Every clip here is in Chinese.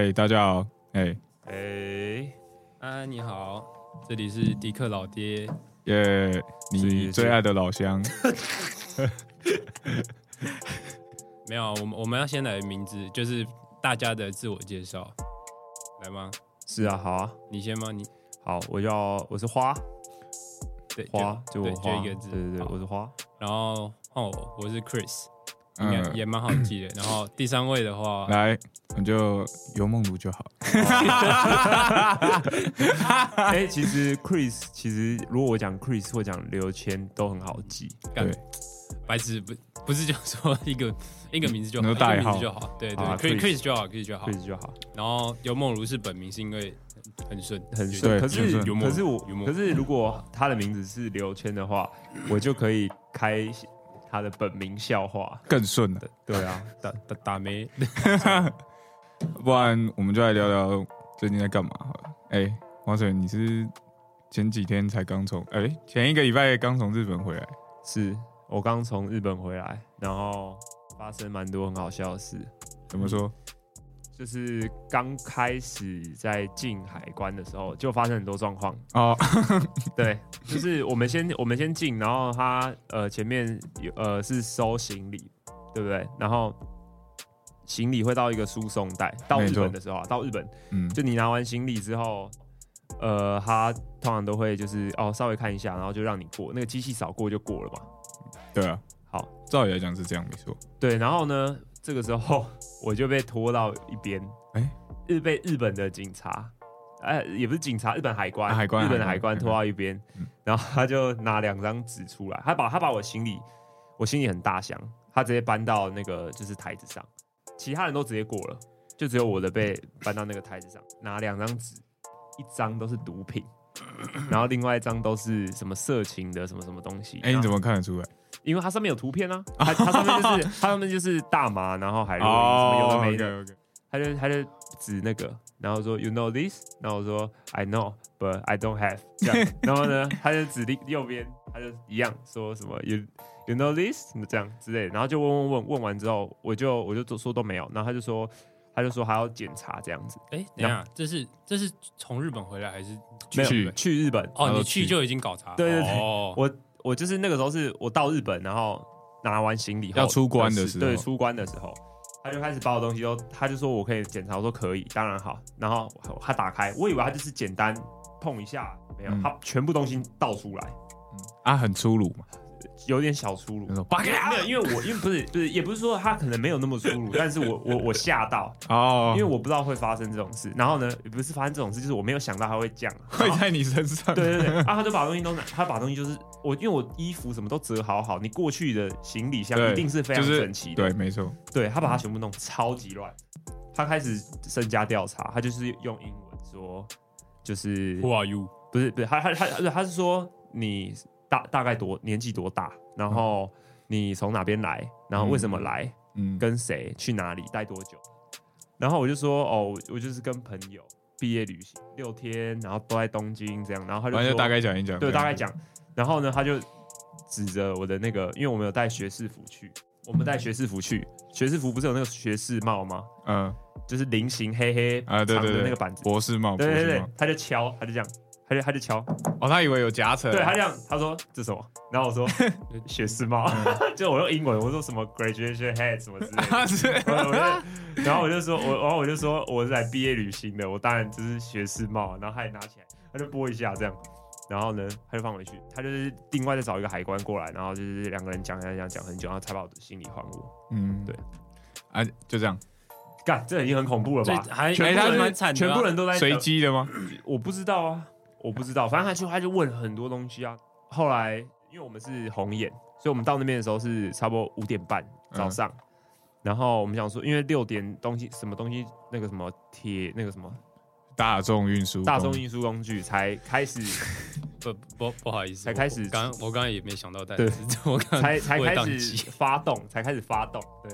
好，嘿，大家好，哎，哎，安安你好，这里是迪克老爹。耶，你最爱的老乡，没有，我们我们要先来名字，就是大家的自我介绍，来吗？是啊，好啊，你先吗？你好，我叫我是花对花，就对我花，就一个字对对对，我是花，然后换我，我是 Chris，应也蛮好记的。然后第三位的话，来，我就游梦如就好。哎，其实 Chris，其实如果我讲 Chris 或讲刘谦都很好记，干对。白痴不不是就说一个 一个名字就好，一个那个代号名字就好，对对好啊，Chris。Chris 就好，Chris 就好。，Chris 就好，然后尤梦如是本名，是因为很顺，很顺。可是可是我可是如果他的名字是刘谦的话，我就可以开他的本名笑话。更顺了，对啊，打打打没 不然我们就来聊聊最近在干嘛好了。哎，王水，你是前几天才刚从，哎，前一个礼拜刚从日本回来，是我刚从日本回来，然后发生蛮多很好笑的事。怎么说？就是刚开始在进海关的时候，就发生很多状况。哦，对，就是我们先我们先进，然后他呃前面有呃是收行李，对不对？然后行李会到一个输送带，到日本的时候啊，到日本嗯，就你拿完行李之后，呃，他通常都会就是哦稍微看一下，然后就让你过，那个机器扫过就过了嘛。对啊，好，照理来讲是这样，没错。对，然后呢，这个时候我就被拖到一边，哎日被日本的警察，哎，也不是警察，日本海关，啊海关日本的海关拖到一边嗯，然后他就拿两张纸出来，他把他把我行李，我行李很大箱，他直接搬到那个就是台子上，其他人都直接过了，就只有我的被 搬到那个台子上，拿两张纸，一张都是毒品。然后另外一张都是什么色情的什么什么东西？哎，你怎？么看得出来？因为它上面有图片啊，它它上面就是 它上面就是大麻，然后海洛因什么有的没的。他就他就指那个，然后说 You know this，然后我说 I know but I don't have 这样，然后呢他就指另右边，他就一样说什么 You You know this 这样之类的，然后就问问问问完之后，我就我就都说都没有，然后他就说他就说还要检查这样子，哎，等一下，这是这是从日本回来还是去日本？去日本，哦，你去就已经搞查，对对对。哦。我我就是那个时候是我到日本，然后拿完行李要出关的时候。对，出关的时候，他就开始把我东西都，他就说我可以检查，我说可以，当然好。然后他打开，我以为他就是简单碰一下，没有，嗯。他全部东西倒出来，嗯。啊，很粗鲁嘛，有点小粗鲁。没有，因为我因为不是不是，也不是说他可能没有那么粗鲁，但是我我我吓到，哦，因为我不知道会发生这种事。然后呢，也不是发生这种事，就是我没有想到他会这样。会在你身上，对对对，啊，他就把东西都拿，他把东西就是我，因为我衣服什么都折好好，你过去的行李箱一定是非常就是整齐的，对，没错，对他把它全部弄超级乱，他开始身家调查，他就是用英文说，就是，Who are you？不是不是，他他他他他是说你大大概多年纪多大，然后你从哪边来，然后为什么来，嗯，跟谁去哪里待多久，然后我就说哦，我我就是跟朋友毕业旅行六天，然后都在东京这样，然后他就反正就大概讲一讲，对，大概讲。然后呢，他就指着我的那个，因为我们有带学士服去，我们带学士服去，学士服不是有那个学士帽吗？嗯。就是菱形黑黑啊，对长对对，的那个板子。博士帽，对对对博士帽，他就敲，他就这样，他就他就敲，哦，他以为有夹层，对他这样，他说这什么？然后我说 学士帽，就我用英文，我说什么 graduation hat 什么之类的。是我我就然后我就说，我然后我就说我是来毕业旅行的，我当然就是学士帽，然后他也拿起来，他就拨一下这样，然后呢他就放回去，他就是另外再找一个海关过来，然后就是两个人讲讲讲讲很久，然后才把我的行李还我。嗯，对，啊，就这样，干，这已经很恐怖了吧？还全部人哎他是蛮惨的啊，全部人都在随机的吗？我不知道啊，我不知道，反正他就他就问很多东西啊。后来因为我们是红眼，所以我们到那边的时候是差不多五点半早上。然后我们想说，因为六点东西什么东西，那个什么铁那个什么大众运输，大众运输工具才开始 不不不好意思，才开始刚我刚刚也没想到，但对是 我刚才才开始发动，才开始发动，对，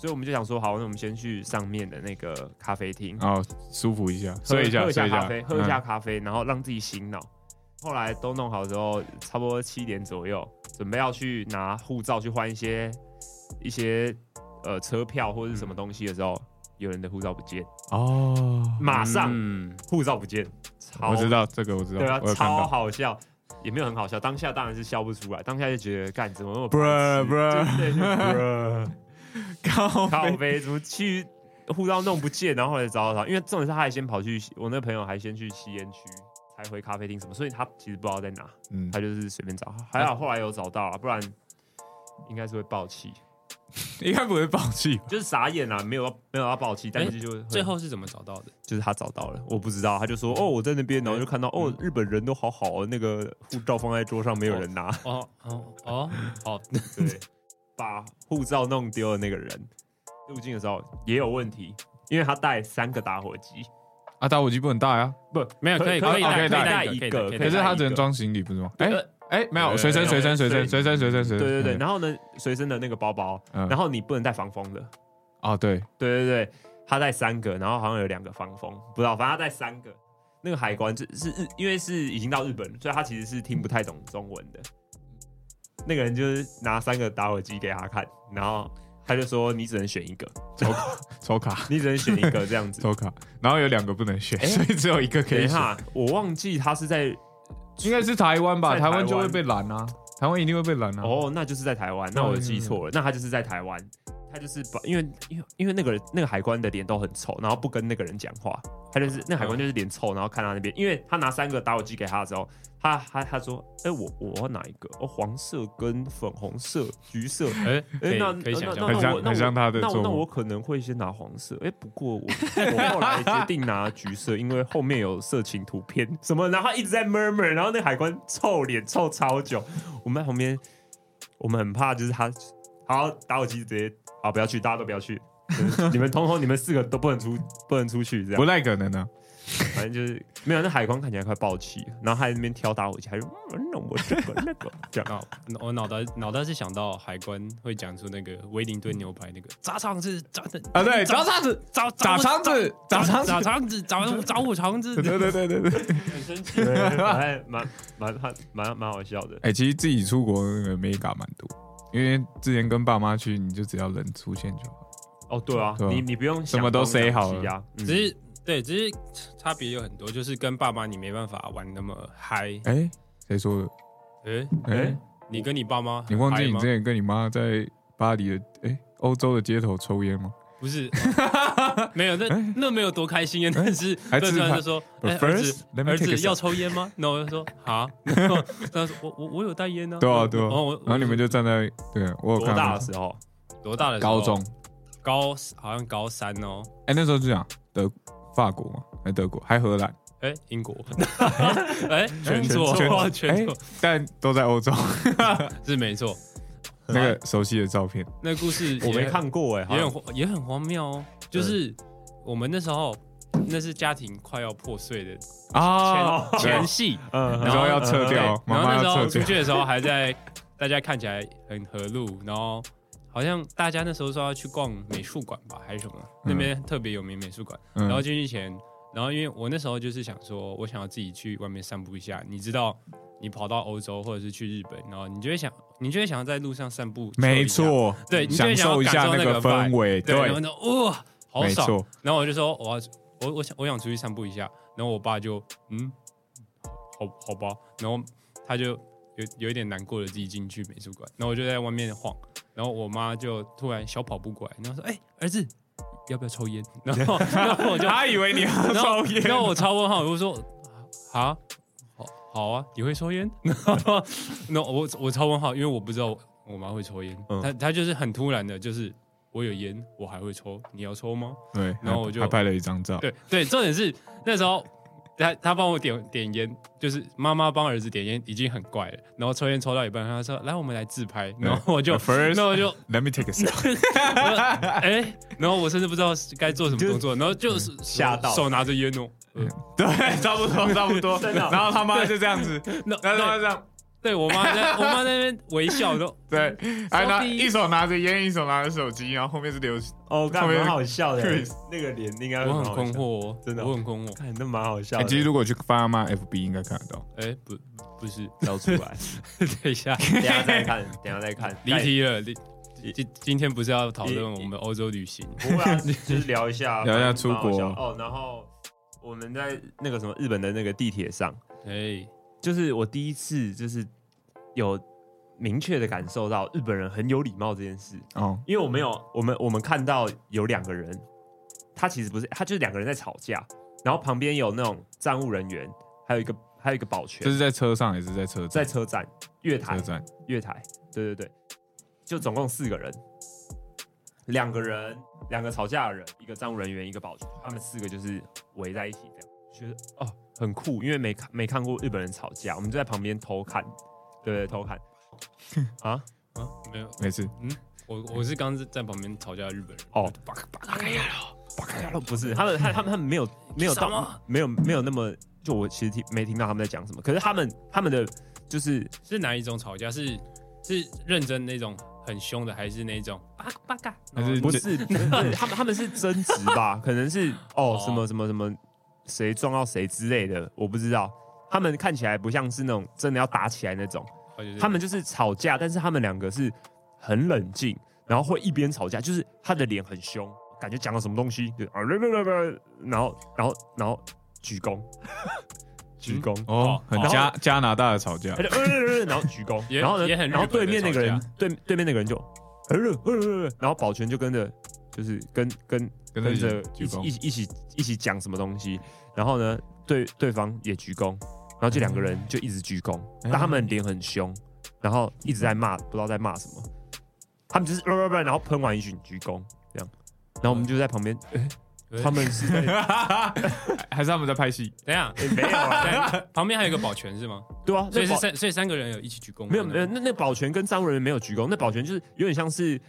所以我们就想说，好，那我们先去上面的那个咖啡厅，哦，舒服一下，喝睡一下，喝一下下咖啡，喝一下嗯。咖啡，然后让自己醒脑。后来都弄好之后，差不多七点左右，准备要去拿护照去换一些一些呃车票或者是什么东西的时候，有人的护照不见，哦，马上嗯，护照不见，超我知道这个我知道，对啊我，有看超到。好笑，也没有很好笑，当下当然是笑不出来，当下就觉得干怎么那么 Bruh, bruh 对对对。Bruh 靠背靠背。怎么去护照弄不见，然后后来找找找，因为重点是他还先跑去我那个朋友还先去吸烟区才回咖啡厅什么，所以他其实不知道在哪，嗯，他就是随便找，还好后来有找到啊，不然应该是会爆气，应该不会爆气。就是傻眼啊，没有要没有要爆气，但是就会最后是怎么找到的？就是他找到了，我不知道，他就说哦我在那边，然后就看到哦日本人都好好哦，那个护照放在桌上没有人拿，哦哦哦，好，对，把护照弄丢的那个人入境的时候也有问题，因为他带三个打火机，啊，打火机不能带啊，不没有可以可以可以带一个可是带一个它只能装行李不是吗？哎呃哎，没有，呃随身随身随身随身随身随身。对对对，嗯然后呢随身的那个包包，嗯然后你不能带防风的，哦对，对对对，他带三个，然后好像有两个防风，不知道，反正他带三个。那个海关就是日，因为是已经到日本，所以他其实是听不太懂中文的。那个人就是拿三个打火机给他看，然后他就说你只能选一个，抽抽卡 你只能选一个这样子。抽卡，然后有两个不能选，哎所以只有一个可以选。我忘记他是在应该是台湾吧？台湾台湾就会被拦啊，台湾一定会被拦啊。哦，那就是在台湾，那我记错了，那他就是在台湾，他就是把因为因为因为那个人那个海关的脸都很臭，然后不跟那个人讲话，他就是那海关就是脸臭，然后看他那边，因为他拿三个打火机给他的时候，他他他说，哎、我我要哪一个？哦，黄色跟粉红色、橘色。哎，那很像那那我那很像他的那我那我可能会先拿黄色，哎、不过我我后来决定拿橘色，因为后面有色情图片什么，然后他一直在 murmur，然后那海关臭脸臭超久，我们在旁边，我们很怕就是他，好打火机直接好不要去，大家都不要去，你们通通你们四个都不能出不能出去，这样不样，太可能啊。反正就是没有那海关看起来快爆气，然后他在那边挑打火机，还是嗯那我这个那个 这样。脑我脑袋脑袋是想到海关会讲出那个威灵顿牛排那个炸肠子炸的啊，对，炸肠子，炸炸肠子，炸肠子炸，肠子炸炸我肠子，对对对对对。很生气。对，还蛮蛮蛮蛮蛮好笑的。哎，其实自己出国那个 mega 蛮多，因为之前跟爸妈去，你就只要人出现就好。哦，对啊，对啊。你你不用什么都想东 say 好西啊，嗯。只是对，只是差别有很多，就是跟爸妈你没办法玩那么嗨。哎，谁说的？哎，哎，你跟你爸妈，你忘记你之前跟你妈在巴黎的哎欧洲的街头抽烟吗？不是？没有，那那没有多开心啊！但是还突然自拍就说：“ But 哎，儿子儿子要抽烟吗？” 然后我就说：“啊。”然后他说：“我我我有带烟呢。”对啊对啊然后我，然后你们就站在对，我有多大的时候？多大的高中，高好像高三哦，哎，那时候就讲德法国嘛，还德国，还荷兰，哎，英国，哎，全错，全全错，但都在欧洲。是没错。那个熟悉的照片，那故事 我没看过哎，好也像。很也很荒谬哦。就是我们那时候，那是家庭快要破碎的啊。前前戏，嗯那时候要撤掉，然后那时候。出去的时候还在大家看起来很和路，然后好像大家那时候说要去逛美术馆吧，还是什么，那边特别有名美术馆。嗯。然后进去前，然后因为我那时候就是想说，我想要自己去外面散步一下。你知道，你跑到欧洲或者是去日本，然后你就会想，你就会想要在路上散步，没错，对你就会享受一下想要感受那个个氛围，对，然后哇，好爽。然后我就说，我要我我想我想出去散步一下，然后我爸就嗯，好好吧，然后他就有有一点难过的自己进去美术馆，然后我就在外面晃，然后我妈就突然小跑步过来，然后说，哎、儿子。要不要抽烟？然后，然后我就，他以为你要抽烟，然后我超问号，我就说，啊，好，啊，你会抽烟？那我我超问号，因为我不知道我妈会抽烟，嗯她她就是很突然的，就是我有烟，我还会抽，你要抽吗？对，然后我就还拍了一张照，对对，重点是那时候他他帮我点点烟，就是妈妈帮儿子点烟已经很怪了，然后抽烟抽到一半，他说来我们来自拍，然后我就 first 那我就 Let me take a selfie 哎，然后我甚至不知道该做什么动作，然后就是吓到。手拿着烟哦，呃 对，差不多差不多，真的。哦然后他妈就这样子，那然后他妈这样，对我妈在我妈在那边微笑，然后对，还拿一手拿着烟，一手拿着手机，然后后面是流，哦，干后面蛮好笑的 Chris，那个脸应该我很困，惑哦，真的哦我很困惑，看那蛮好笑。其实如果去发妈 FB 应该看得到，哎不不是，挑出来，等一下等下再看，等下再看。离题了，离今今天不是要讨论我们欧洲旅行？不会啊，就是聊一下，聊一下出国哦。然后我们在那个什么日本的那个地铁上，哎，就是我第一次就是有明确的感受到日本人很有礼貌这件事，哦，因为我没有我们我们看到有两个人，他其实不是，他就是两个人在吵架，然后旁边有那种站务人员，还有一个还有一个保全。就是在车上也是在车站？在车站月台车站。月台，对对对，就总共四个人，两个人，两个吵架的人，一个站务人员，一个保全，他们四个就是围在一起这样，觉得哦很酷，因为没看没看过日本人吵架，我们就在旁边偷看，对对偷看啊，啊，没有，没事，嗯我我是刚在旁边吵架的日本人。哦，巴卡巴卡开了，巴卡呀不是他们他他们他们没有没有到没有没有那么，就我其实听没听到他们在讲什么，可是他们他们的就是是哪一种吵架？是是认真那种很凶的，还是那种巴巴卡？还是，不是他们他们是争执吧？可能是哦什么什么什么谁撞到谁之类的，我不知道。他们看起来不像是那种真的要打起来那种，他们就是吵架，但是他们两个是很冷静，然后会一边吵架，就是他的脸很凶，感觉讲了什么东西，就啊，然后然后然后鞠躬，鞠躬。哦，很加加拿大的吵架他，就呃呃呃然后鞠躬，然后呢，也很然后对面那个人对对面那个人就然后保全就跟着，就是跟跟跟跟着着鞠躬一起一起一起一起讲什么东西，然后呢，对对方也鞠躬，然后这两个人就一直鞠躬，但他们脸很凶，然后一直在骂，不知道在骂什么，他们就是呃呃呃，然后喷完一句鞠躬这样，然后我们就在旁边，他们是在 还是他们在拍戏？等一下，诶没有啊，对旁边还有一个保全是吗？对啊，所以是三，所以三个人有一起鞠躬吗。没有没有，那那保全跟站务人员没有鞠躬，那保全就是有点像是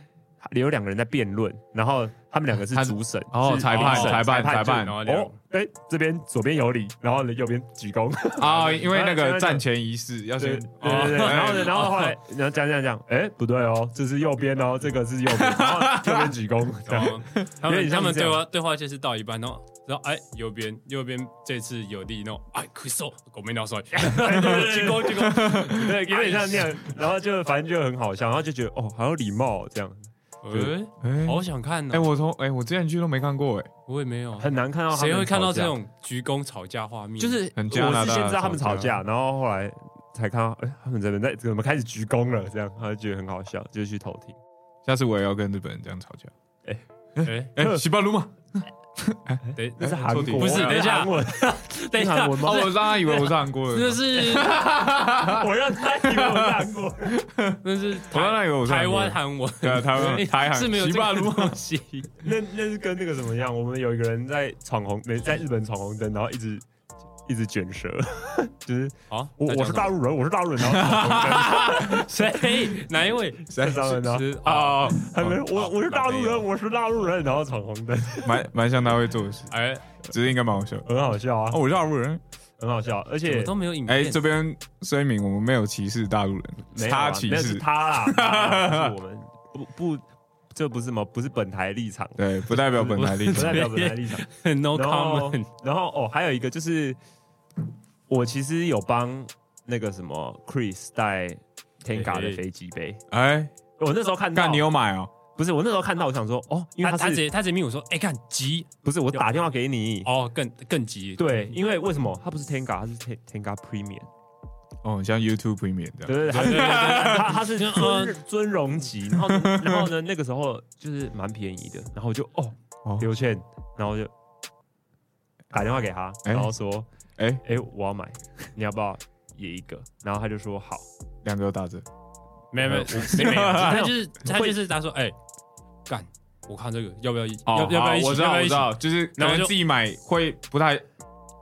有两个人在辩论，然后他们两个是主审，哦是裁判裁判裁判哦，哎，这边左边有理，然后呢右边鞠躬，啊，因为那个战前仪式要对先对对对，然后，然后后来然后讲讲讲，哎，不对哦，这是右边哦，这个是右边，然后右边鞠躬，这样。哦他们他们对话对话就是到一半，然后然后哎右边右边这次有力，那种哎可以收，狗没鸟摔，鞠躬鞠躬，对，有点像那样，然后就反正就很好笑，然后就觉得哦，好有礼貌这样，哎，哎好想看哎，哦，我从哎我之前去都没看过哎，我也没有，很难看到他们谁会看到这种鞠躬吵架画面？就是很我是先知道他们吵吵架，然后后来才看到，哎、他们怎么在怎么开始鞠躬了？这样，他就觉得很好笑，就去偷听。下次我也要跟日本人这样吵架。哎，哎哎，西巴鲁嘛，等那是韩国，不是等一下韩文，等一下韩，文吗哦，？我让他以为我是韩国人，那是 我让他以为我是韩国人。那是我让他以为我是台湾韩文，对啊，台湾台韩是没有西这个巴鲁东西。那那是跟那个什么样？我们有一个人在闯红，没在日本闯红灯，然后一直一直卷舌，就是啊，我我是大陆人，我是大陆人，然后闯红灯谁？哪一位？谁 上面呢。是啊，啊，还没，我我是大陆人，我是大陆人，然后闯红灯，蛮蛮像他会做的事，哎，只是应该蛮好笑。很好笑啊哦，，我是大陆人。很好笑，而且都没有影哎，片。这边声明，我们没有歧视大陆人，没有啊他歧视，他啦，我们不不，这不是什么，不是本台立场，对，不代表本台立场。不代表本台立场。No comment。，然后哦，还有一个就是，我其实有帮那个什么 Chris 带 Tenga 的飞机杯。哎，我那时候看到，干你有买哦？不是我那时候看到，我想说哦，因为他他他直接他直接命我说，哎，看急不是我打电话给你？哦，更更急。对，因为为什么他不是 Tenga，他是 Ten- Tenga Premium？哦，像 YouTube Premium 这样。对对 对，他他他是 就尊尊荣级，然后然后呢，那个时候就是蛮便宜的，然后就哦哦刘倩，然后就打电话给他，哎然后说哎，哎我要买，你要不要也一个？然后他就说好，两个都打折。没有没有没有，他就是他就是他说，哎，干，我看这个要不要一哦要要不要一起？好我知道，要不要一起？我知道，就是可然后就能自己买会不太，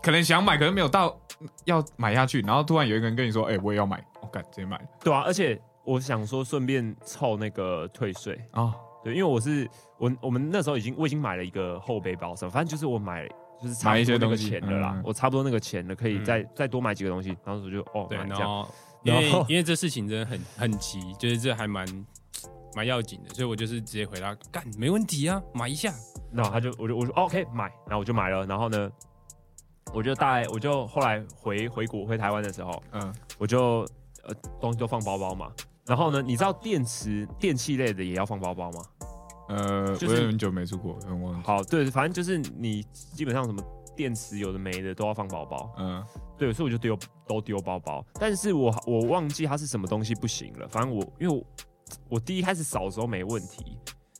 可能想买，可能没有到要买下去，然后突然有一个人跟你说：“哎，我也要买。”我干，直接买了对啊，而且我想说顺便凑那个退税，啊！对，因为我是我我们那时候已经我已经买了一个后背包什么，反正就是我买就是差不多买一些那个东西钱的啦，嗯我差不多那个钱了，可以嗯再、再多买几个东西，然后我就哦对，然后因为因为这事情真的很很急，就是这还蛮蛮要紧的，所以我就是直接回答干没问题啊，买一下。然后他就我就我说、哦 OK 买，然后我就买了，然后呢，我就大概我就后来回回国回台湾的时候，嗯，我就呃东西都放包包嘛，然后呢，你知道电池、电器类的也要放包包吗？呃，就是我有很久没出国，有点忘。好，对，反正就是你基本上什么电池有的没的都要放包包。嗯，对，所以我就丢都丢包包，但是我我忘记它是什么东西不行了。反正我因为我我第一开始扫的时候没问题，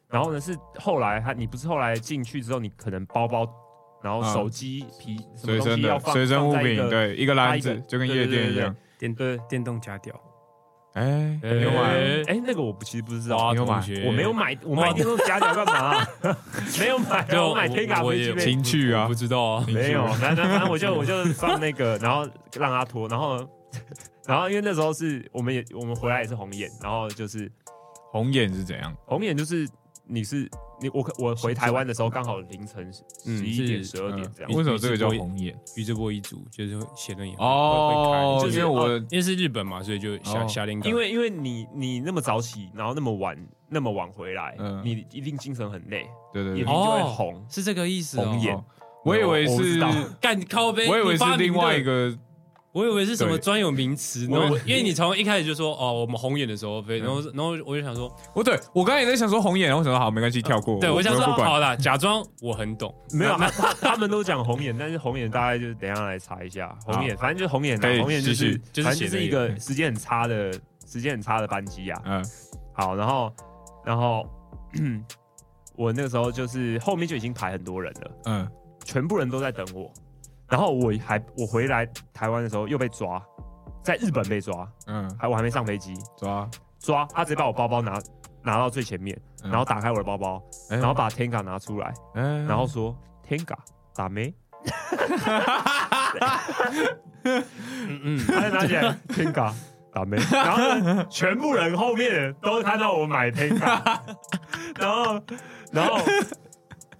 然后呢是后来他你不是后来进去之后，你可能包包，然后嗯手机皮什么随身的东西要放随身物品，对，一个篮子个就跟夜店一样。电对电动夹屌，哎，有买？哎哎、那个我不其实不知道，哇，你有买？同学，我没有买，我买电动夹脚干嘛、没有买我买 Tenga 我也飞机杯情趣啊不知道啊，没有，反正反正我就我就放那个，然后让他脱，然后然后因为那时候是我们也我们回来也是红眼，然后就是红眼是怎样？红眼就是你是你我我回台湾的时候刚好凌晨嗯十一点十二点这样嗯，为什么这个叫红眼？宇智波一族就是会显得眼哦，就是因为我因为是日本嘛，所以就瞎哦瞎练。因为因为你你那么早起，然后那么晚那么晚回来，嗯你一定精神很累，对对对眼睛，就会红。是这个意思哦。红眼哦我以为是干靠背，我以为是另外一个，我以为是什么专有名词，我然后因为你从一开始就说哦，我们红眼的时候飞，然后然后我就想说，我对我刚才也在想说红眼，我想说好没关系，跳过。对我想说，好啦，假装我很懂，没有，他们都讲红眼，但是红眼大概就是等下来查一下红眼，反正就是红眼红眼就是就是就是一个时间很差的时间很差的班机啊。嗯。好，然后然后 我那个时候就是后面就已经排很多人了，嗯，全部人都在等我，然后我还我回来台湾的时候又被抓，在日本被抓，嗯，还我还没上飞机，抓，抓他直接把我包包拿拿到最前面，嗯。然后打开我的包包，然然后把 Tenga 拿出来，哎。然后说 Tenga 打没？嗯嗯，他就拿起来 Tenga 打没？然后全部人后面都看到我买 Tenga，然后然后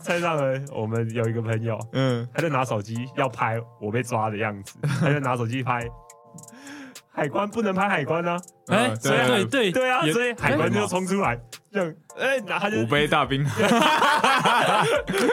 车上呢，我们有一个朋友，嗯，他就拿手机要拍我被抓的样子，他就拿手机拍。海关不能拍海关啊！哎，嗯对对对。对啊，所以海关就冲出来，这样，哎，然后他就五杯大兵，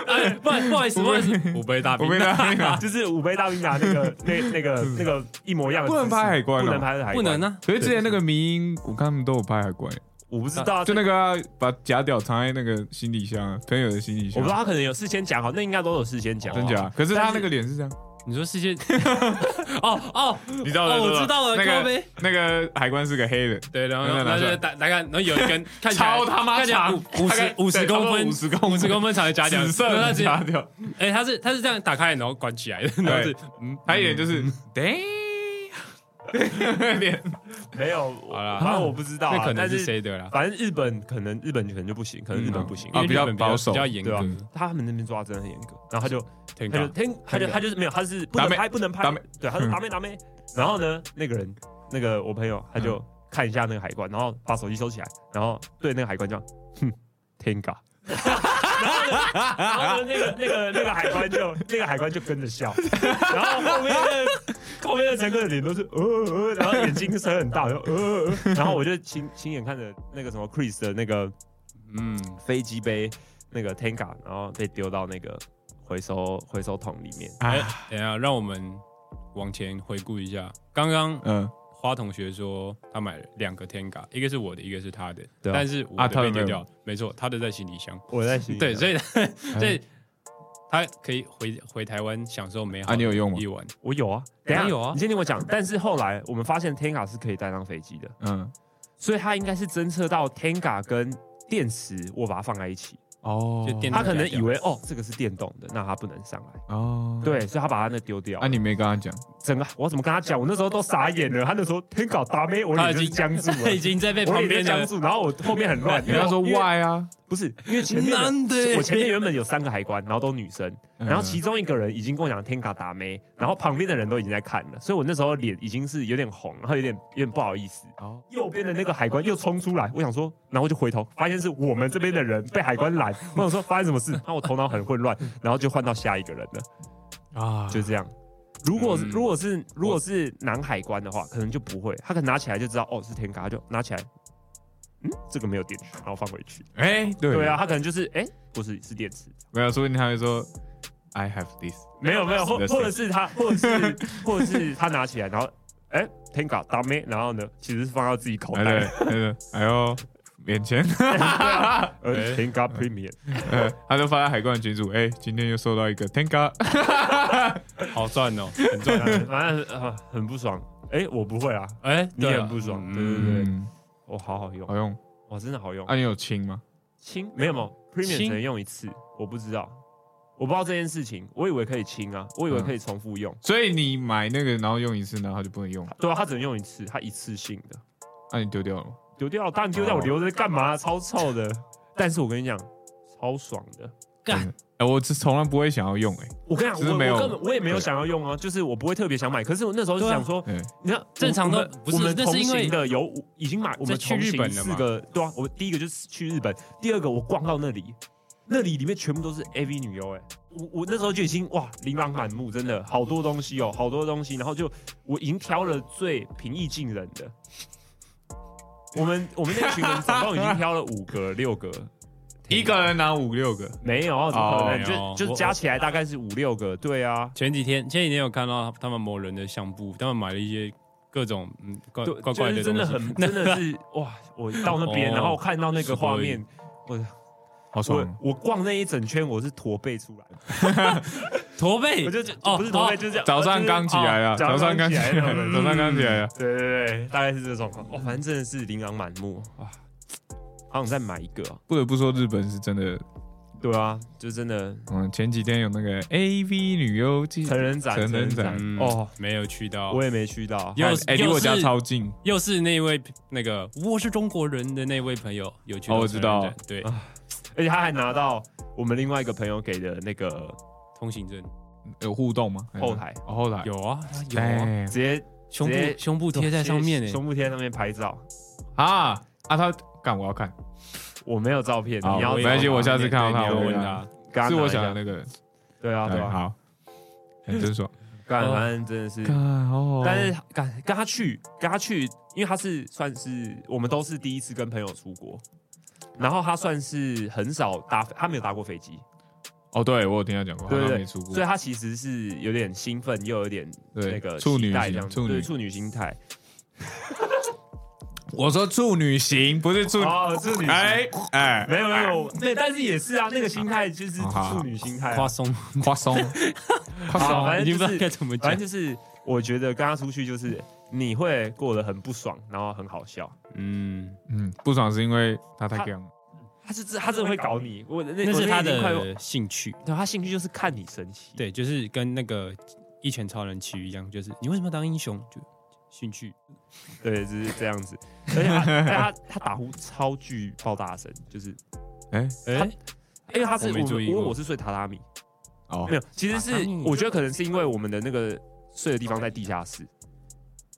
哎，不好不好意思，不好意思，五杯 大兵五，杯大冰啊！就是五杯大兵拿那个那那个那个一模一样的不能拍海关哦不能拍海关，不能。啊，可是之前那个迷音，我看他们都有拍海关，我不知道啊，就那个啊把假屌藏在那个行李箱啊，朋友的行李箱。我不知，道他可能有事先讲好，那应该都有事先讲好。真假？可是他那个脸是这样，你说世界，哦哦。你知道了，哦，我知道了，那个。那个海关是个黑人，对，然后然后就大大概，然后有一根 看起来超他妈长。五五十五十公分，五十公五十公分长的假屌，紫色的假屌，哎，他是他是这样打开然后关起来的，然后是嗯，他一点就是，对，脸没有，好啦。反正我不知道啊，那可能是但是谁的啦？反正日本可能日本可能就不行，可能日本不行，啊比较保守比较严格？他们那边抓真的很严格，然后他就挺高他就听他就他就是没有，他是不能拍不能拍对，他是打妹打妹，然后呢，那个人那个我朋友他就看一下那个海关，然后把手机收起来，然后对那个海关这样，哼后呢，然后呢，那个那个那个海关就那个海关就跟着笑，然后后面的后面的乘客的脸都是呃呃，然后眼睛声很大，然后呃呃，然后我就亲亲眼看着那个什么 Chris 的那个嗯，飞机杯那个 Tenga，然后被丢到那个回收回收桶里面。哎啊，，等一下，让我们往前回顾一下，刚刚嗯，花同学说他买了两个 Tenga，一个是我的，一个是他的，对啊。但是我的啊的没有被丢掉，没错，他的在行李箱，我在心里对，所以以 所以他可以回回台湾享受美好啊你有用吗？一晚，我有啊，等一下有啊你先听我讲。但是后来我们发现 Tenga 是可以带上飞机的，嗯，所以它应该是侦测到 Tenga 跟电池，我把它放在一起。哦就电他可能以为哦这个是电动的，那他不能上来。哦，对，所以他把他那丢掉。啊，你没跟他讲，整个我怎么跟他讲？我那时候都傻眼了。他那时候 Tenga 打没，我脸就是他已经僵住了 他已。经在被旁边僵住，然后我后面很乱。他说 why 啊，不是，因为前面我前面原本有三个海关，然后都女生，嗯然后其中一个人已经跟我讲天卡达妹，然后旁边的人都已经在看了，所以我那时候脸已经是有点红，然后有点有点不好意思。哦，右边的那个海关又冲出来，我想说，然后就回头发现是我们这边的人被海关拦，我想说发生什么事，然 后我头脑很混乱，然后就换到下一个人了，啊，就这样。如果嗯。如果是如果是南海关的话，可能就不会，他可能拿起来就知道哦是天卡，他就拿起来，嗯，这个没有电池，然后放回去。哎，对。对啊，，他可能就是哎，不是是电池，没有，说不定他会说 I have this，没有没有，或或者是他，或者是 或者是他拿起来，然后哎，Tenga 打咩？然后呢，其实是放到自己口哎袋。对，，对对，还有免签，呃，Tenga Premium，呃他就发在海关群组，哎，今天又收到一个 Tenga，好赚哦，很赚。反 正啊很不爽。哎，我不会啊，哎，你也很不爽，嗯。对对对，嗯，哦，好好用。好，用。哇，真的好用。啊，。你有清吗？清没有没有，Premium 只能用一次，我不知道，我不知道这件事情，我以为可以清啊，我以为可以重复用。所以你买那个，然后用一次，然后它就不能用，对啊，它只能用一次，它一次性的，那你丢掉了吗？丢掉，当然丢掉，我留着干嘛？超臭的。但是我跟你讲，超爽的。干哎，我是从来不会想要用，哎，我跟你讲，我没有我根本我也没有想要用啊，就是我不会特别想买。可是我那时候就想说，对，你看正常的我们同那是因为行的有五已经买，我们去日本四个，对啊，我第一个就是去日本，第二个我逛到那里，那里里面全部都是 AV 女优，哎，我我那时候就已经哇琳琅满目，真的好多东西哦，好多东西，然后就我已经挑了最平易近人的。我们 我们那群人总共已经挑了五个 六个，一个人拿五六个，没有，怎么可能？哦就就加起来大概是五六个，对啊，前几天前几天有看到他们某人的相簿，他们买了一些各种嗯怪对，怪怪就是的东西，真的很，真的是哇！我到那边，哦然后看到那个画面，我好爽。我。我逛那一整圈，我是驼背出来，驼背？我就就哦不是驼背，哦。就是这样早上刚起来啊，哦早上刚起来，早上刚起来啊。对对对，大概是这种。状况。哦，反正真的是琳琅满目。啊！好想再买一个哦，不得不说，日本是真的，对啊，就真的嗯，前几天有那个 A V 女优记成人展，成人展嗯。哦哦，没有去到，我也没去到，又哎，离我家超近，又是那位那个我是中国人的那位朋友有去到哦我知道。对。啊而且他还拿到我们另外一个朋友给的那个通行证。有互动吗？后台，哦，后台。有啊有啊，哎直接胸部直接胸部贴在上面欸，胸部贴在上面拍照。啊啊，他干我要看，我没有照片，好你要没关系我下次看到对你要他我问他，是我跟他拿一想的那个。人，对啊对啊，哎好，很真爽。干哦反正真的是，干哦，但是干跟他去跟他去，因为他是算是我们都是第一次跟朋友出国，然后他算是很少搭，他没有搭过飞机，哦，对我有听他讲过，对对对他没出过所以，他其实是有点兴奋，又有点对那个处女心处女对处女心态。我说处女型，不是处，哦，处女哎哎，没有没有，对，但是也是啊，那个心态就是处女心态啊。夸松，夸松，夸松，反正已经不知道就是该怎么讲反正，就是我觉得跟他出去就是你会过得很不爽，然后很好笑。嗯，嗯，不爽是因为他太他干了，他是他真的会搞你，我那那是他的兴趣，对他兴趣就是看你生气。对，就是跟那个一拳超人奇遇一样，就是你为什么要当英雄？就兴趣，对，就是这样子。而且他 他他打呼超巨爆大声，就是哎，哎，因为他是我们我没注意因为我是睡榻榻米，哦。没，有，其实是我觉得可能是因为我们的那个睡的地方在地下室，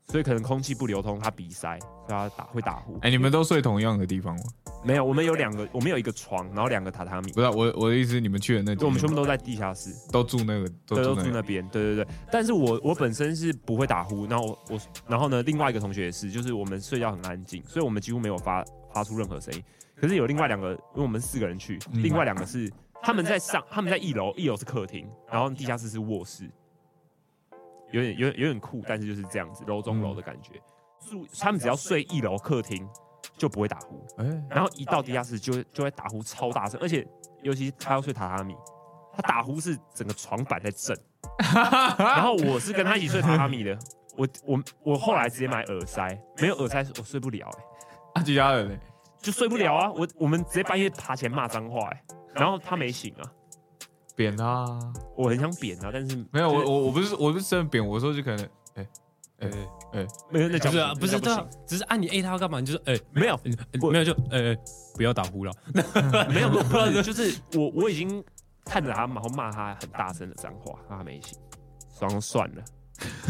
所以可能空气不流通，他鼻塞，所以他打会打呼。哎，你们都睡同样的地方吗？没有，我们有两个，我们有一个床，然后两个榻榻米不，是啊，我我的意思，你们去的那我们全部都在地下室。都住那个，都，住那边，对对对。但是我我本身是不会打呼，然后我我然后呢，另外一个同学也是，就是我们睡觉很安静，所以我们几乎没有发发出任何声音。可是有另外两个，因为我们四个人去，嗯另外两个是他们在上，他们在一楼，一楼是客厅，然后地下室是卧室，有点有点有点酷，但是就是这样子楼中楼的感觉。住他们只要睡一楼客厅就不会打呼，哎，然后一到地下室就会就会打呼超大声，而且尤其他要睡榻榻米，他打呼是整个床板在震。然后我是跟他一起睡榻榻米的，我我我后来直接买耳塞，没有耳塞我睡不了、欸，啊，其他人呢？就睡不了啊。我我们直接半夜爬起来骂脏话、欸，然后他没醒啊，扁他，我很想扁他，但是没有，我我我不是我不是真的扁，我说就可能，哎哎，哎，没有那讲不是啊，不是对啊那叫行，只是按你 A 他要干嘛？你就是哎，没有没有就哎哎，不要打呼了，没有，不是 就是我我已经看着他，然后骂他很大声的脏话，他没醒，爽算了。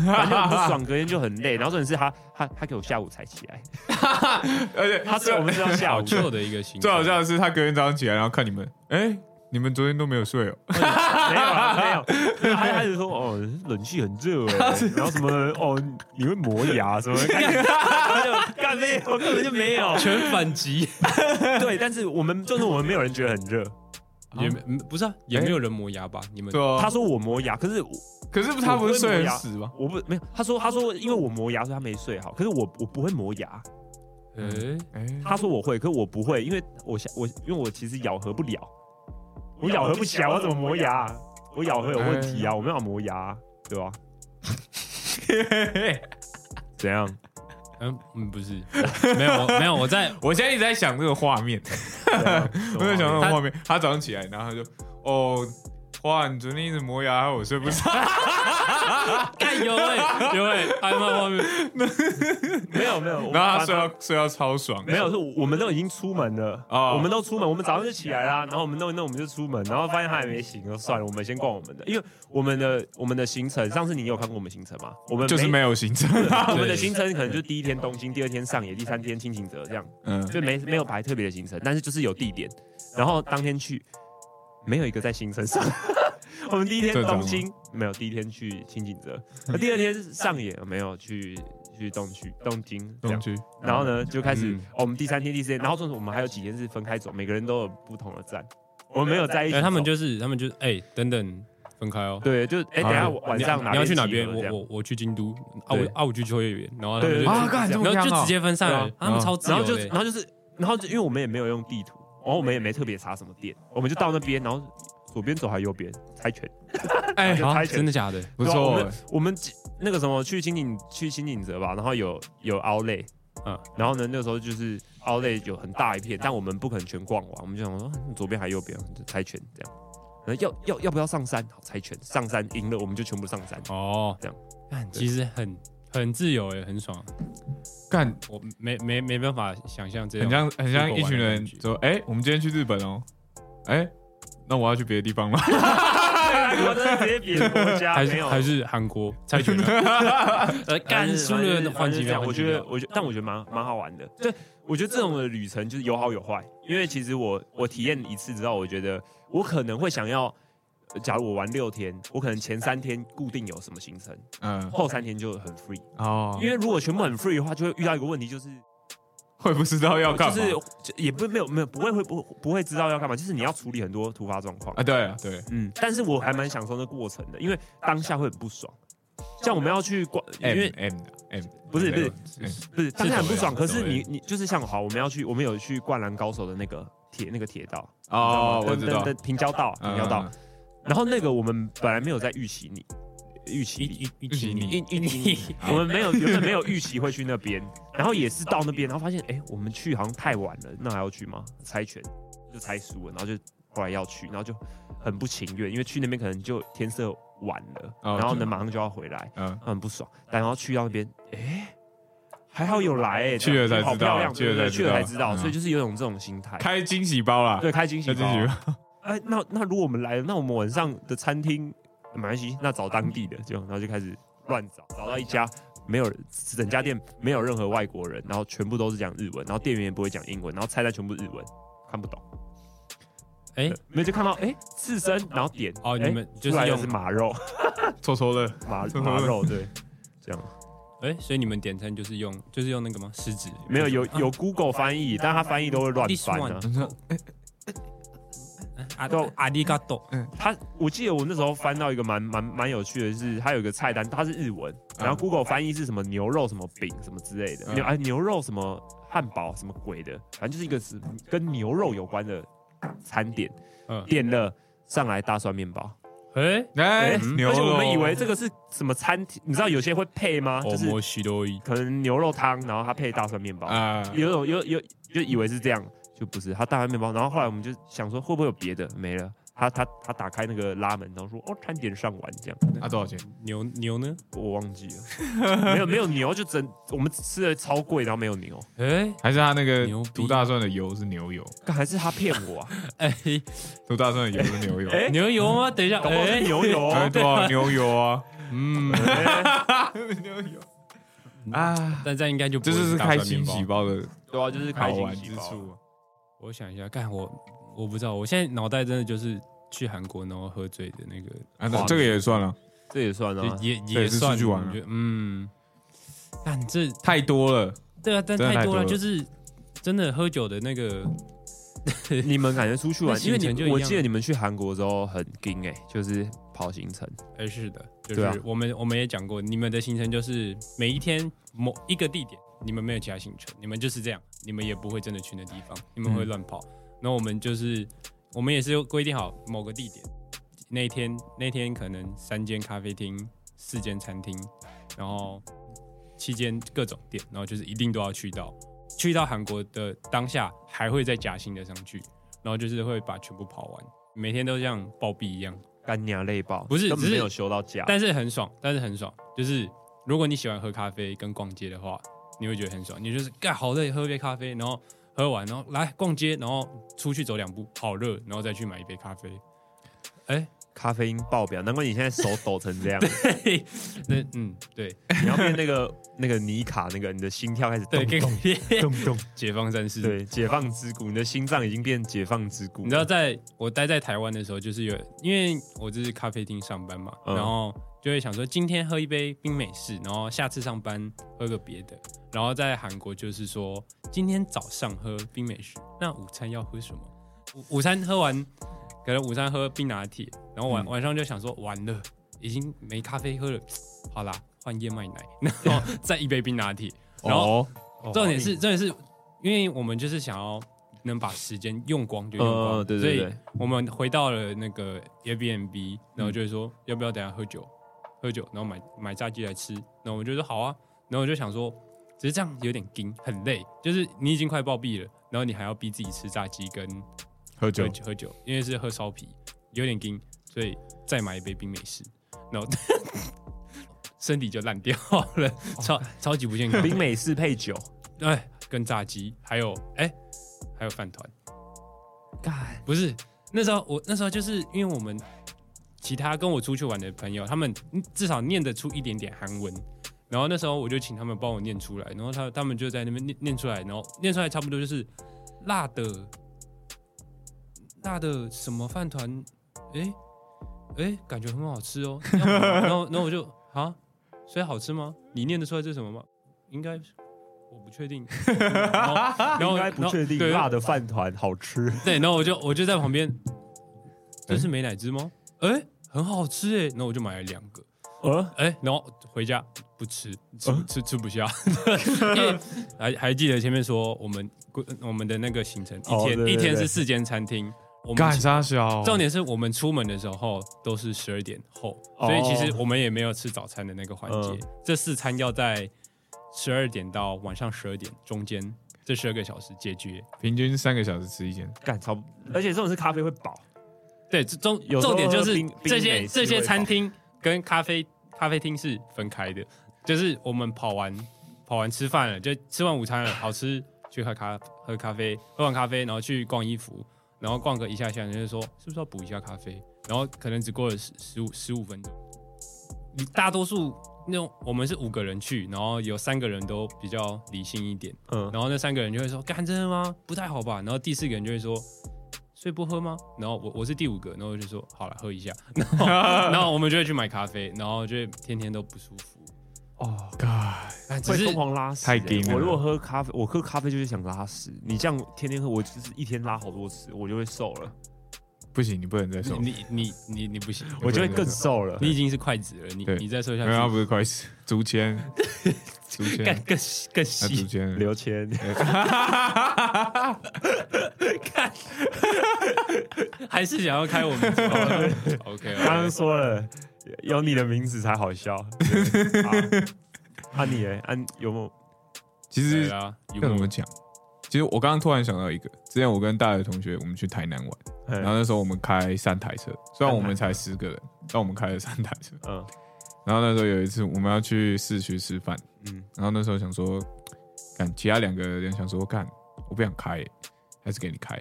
反正很不爽，隔天就很累。然后重点是他，他他给我下午才起来，而且他是我们是要下午，的一个形象，最好笑的是他隔天早上起来，然后看你们，哎，你们昨天都没有睡哦，没有啊，没有。他他就说哦，冷气很热哎，然后什么哦，你会磨牙什么？的，他就干没有，根本就没有。全反击，对，但是我们就是我们没有人觉得很热，也没嗯不是啊，也没有人磨牙吧？你们。对啊，他说我磨牙，可是我可是他不是睡很死吗？我不没有，他说他说因为我磨牙，所以他没睡好。可是我我不会磨牙，哎，哎，他说我会，可是我不会，因为我想我因为我其实咬合不了，我咬合不起来，我怎么磨牙？我咬合有问题啊，我没有磨牙，对吧？怎样？嗯嗯，不是，没有没有，我在 我现在一直在想这个画面，我在想那个画面。他早上起来，然后他就哦，哇，你昨天一直磨牙，害我睡不着。干有哎有哎，还蛮画面，没有没有，然后他睡到睡到超爽，没有，是我们都已经出门了，哦我们都出门，我们早上就起来啦，然后我们弄一弄，我们就出门，然后发现他还没醒，就算了，我们先逛我们的，因为我们的我们的行程，上次你有看过我们行程吗？我们就是没有行程。我们的行程可能就第一天东京，第二天上野，第三天清景泽这样，嗯，就没没有排特别的行程，但是就是有地点，然后当天去没有一个在行程上。我们第一天东京没有，第一天去清景泽，那第二天上野没有去去东区东京东，区。然后呢就开始、嗯。哦我们第三天第四天，然后中途我们还有几天是分开走，每个人都有不同的站，我们没有在一起他们就是他们就是哎，等等分开哦。对，就哎、等一下晚上哪你要去哪边？我我我去京都，啊我啊我去秋叶原，然后他们就对对啊然后就直接分散了对，他们超自然后就然后就是然后就因为我们也没有用地图，然后我们也没特别查什么店，我们就到那边，然后左边走还是右边猜拳，哎，好猜拳真的假的？不错我们，我们那个什么去新景去新景泽吧，然后有有 Outlet，嗯嗯，然后呢那个时候就是 Outlet 有很大一片，但我们不可能全逛完，我们就想说嗯左边还右边，就猜拳这样。然后要要要不要上山？好，猜拳，上山赢了我们就全部上山。哦，这样，看其实很很自由哎，很爽。干我没没没办法想象这样，很像很像一群人说，哎，我们今天去日本哦，哎，那我要去别的地方了。我真的直接别的国家还没有，是还是韩国猜拳啊，呃，干输了换机票，我觉得，我觉得，但我觉得蛮蛮好玩的。对，我觉得这种的旅程就是有好有坏，因为其实我我体验一次之后，我觉得我可能会想要，呃假如我玩六天，我可能前三天固定有什么行程，嗯，后三天就很 free。哦，因为如果全部很 free 的话，就会遇到一个问题，就是 会不知道要干嘛就是也不没有没有不会会不不会知道要干嘛，就是你要处理很多突发状况。啊，对啊，对，嗯，但是我还蛮享受那过程的，因为当下会很不爽。像我们要去逛，因为 M M 不是不是嗯不是当下很不爽，可是你你就是像好，我们要去，我们有去灌篮高手的那个铁那个铁道哦，我知道的，平交道平交道，嗯然后那个我们本来没有在预期你预期一你。一一起你预预期，我们没有原本没有预期会去那边，然后也是到那边，然后发现哎、我们去好像太晚了，那还要去吗？猜拳就猜输了，然后就后来要去，然后就很不情愿，因为去那边可能就天色晚了，哦然后呢马上就要回来，嗯，很不爽。但然后去到那边，哎、还好有来哎、去了才知道去了去了才知道，所以就是有种这种心态。开惊喜包啦，对，开惊喜包，哎，那那如果我们来了，那我们晚上的餐厅没关系，那找当地的，就然后就开始乱找，找到一家没有整家店没有任何外国人，然后全部都是讲日文，然后店员也不会讲英文，然后菜单全部日文，看不懂。没有就看到哎刺身，然后点哦，哎你们就是用是马肉，抽抽的马肉对，这样。哎，所以你们点餐就是用就是用那个吗？食指。没有有有 Google 翻译，但他翻译都会乱翻啊啊都阿里嘎多，他我记得我那时候翻到一个蛮蛮蛮有趣的是，它有一个菜单，它是日文，然后 Google 翻译是什么牛肉什么饼什么之类的，嗯。牛啊牛肉什么汉堡什么鬼的，反正就是一个是跟牛肉有关的餐点，嗯，点了上来大蒜面包，哎，哎而且我们以为这个是什么餐厅，你知道有些会配吗？就是可能牛肉汤，然后它配大蒜面包，啊，有种有有就以为是这样，就不是，他大蒜面包。然后后来我们就想说会不会有别的，没了。他他他打开那个拉门，然后说哦，餐点上完这样，啊多少钱？牛牛呢？我忘记了，没有没有牛，就整我们吃的超贵，然后没有牛，哎还是他那个牛逼涂大蒜的油是牛油，干还是他骗我啊？哎，涂大蒜的油是牛油，哎牛油吗？等一下，哎，牛油。对啊，牛油啊，嗯，哎牛油啊，但这样应该就不会这就是大开惊蒜面包喜包的对啊，就是好开心玩喜包之处。我想一下，干我我不知道，我现在脑袋真的就是去韩国然后喝醉的那个，啊，那这个也算了，这也算啊。也也是出去玩嗯，但这 太多了，对啊，但太多了，就是真的喝酒的那个 你们感觉出去玩，因为你们就我记得你们去韩国之后很紧哎、就是跑行程。哎，是的，就对啊是我们我们也讲过，你们的行程就是每一天某一个地点，你们没有其他行程，你们就是这样，你们也不会真的去那地方，你们会乱跑。那我们就是我们也是规定好某个地点，那一天那天可能三间咖啡厅、四间餐厅，然后七间各种店，然后就是一定都要去到。去到韩国的当下，还会再加薪的上去，然后就是会把全部跑完，每天都像暴毙一样。干娘累爆，不是根本没有休到假。但是很爽，但是很爽。就是如果你喜欢喝咖啡跟逛街的话，你会觉得很爽。你就是干好累，喝一杯咖啡，然后喝完，然后来逛街，然后出去走两步，好热，然后再去买一杯咖啡。哎，咖啡因爆表，难怪你现在手抖成这样。嘿，那嗯，对你要变那个 那个尼卡那个，你的心跳开始对，咚跟咚咚咚。解放战士。对，解放之谷，你的心脏已经变解放之谷。你知道，在我待在台湾的时候，就是有，因为我就是咖啡厅上班嘛，嗯然后就会想说，今天喝一杯冰美式，然后下次上班喝个别的。然后在韩国就是说，今天早上喝冰美式，那午餐要喝什么？午午餐喝完，可能午餐喝冰拿铁，然后晚、嗯。晚上就想说，完了，已经没咖啡喝了，好啦，换燕麦奶，然后 再一杯冰拿铁。然后哦。重点是，重点是因为我们就是想要能把时间用光就用光，呃，对对所以，我们回到了那个 Airbnb，然后就会说、要不要等下喝酒，喝酒，然后买买炸鸡来吃，然后我就说好啊，然后我就想说，只是这样有点惊，很累，就是你已经快暴毙了，然后你还要逼自己吃炸鸡跟喝酒。喝，酒喝酒，因为是喝烧啤，有点冰，所以再买一杯冰美式，然后 身体就烂掉了，超超级不健康。冰美式配酒，哎，跟炸鸡，还有哎，还有饭团。干。不是那时候我那时候就是因为我们其他跟我出去玩的朋友，他们至少念得出一点点韩文，然后那时候我就请他们帮我念出来，然后他他们就在那边念念出来，然后念出来差不多就是辣的辣的什么饭团，哎哎，感觉很好吃哦，然后然后我就啊，所以好吃吗？你念得出来这是什么吗？应该我 不确定，然后然后应该不确定对。辣的饭团好吃。对，然后我就我就在旁边，这是美乃滋吗？哎、很好吃哎，然后我就买了两个，呃，哎、然后回家不吃，吃吃吃不下，因为还还记得前面说我们我们的那个行程一天、一天是四间餐厅，我们干啥小？重点是我们出门的时候都是十二点后，哦所以其实我们也没有吃早餐的那个环节。嗯这四餐要在十二点到晚上十二点中间这十二个小时解决。平均三个小时吃一间，干超，而且这种是咖啡会饱，对，这重有时候重点就是冰冰这些美式这些餐厅跟咖啡咖啡厅是分开的，就是我们跑完跑完吃饭了，就吃完午餐了，好吃去喝咖喝咖啡，喝完咖啡然后去逛衣服，然后逛个一下下，人家就说是不是要补一下咖啡，然后可能只过了十十五十五分钟，你大多数那种我们是五个人去，然后有三个人都比较理性一点。嗯，然后那三个人就会说：“干真的吗？不太好吧？”然后第四个人就会说：“所以不喝吗？”然后我我是第五个，然后我就说：“好了，喝一下。”然后然后我们就会去买咖啡，然后就会天天都不舒服。哦，干哎，只是会疯狂拉屎欸。太硬了。我如果喝咖啡，我喝咖啡就是想拉屎。你这样天天喝，我就是一天拉好多次，我就会瘦了，不行，你不能再瘦，你你你你不行，我就会更瘦了。你已经是筷子了，你你再瘦下因为他，不是筷子，竹签，竹签，更更更那竹细。签，刘谦，看，还是想要开我们 OK，刚刚说了，有你的名字才好笑。对好啊你哎，啊有没有？其实对啊，有怎么讲？其实我刚刚突然想到一个，之前我跟大学同学我们去台南玩，然然后那时候我们开三台车，虽然我们三才十个人，但我们开了三台车。嗯然后那时候有一次我们要去市区吃饭，嗯，然后那时候想说，干其他两个人想说干，我不想开耶，还是给你开。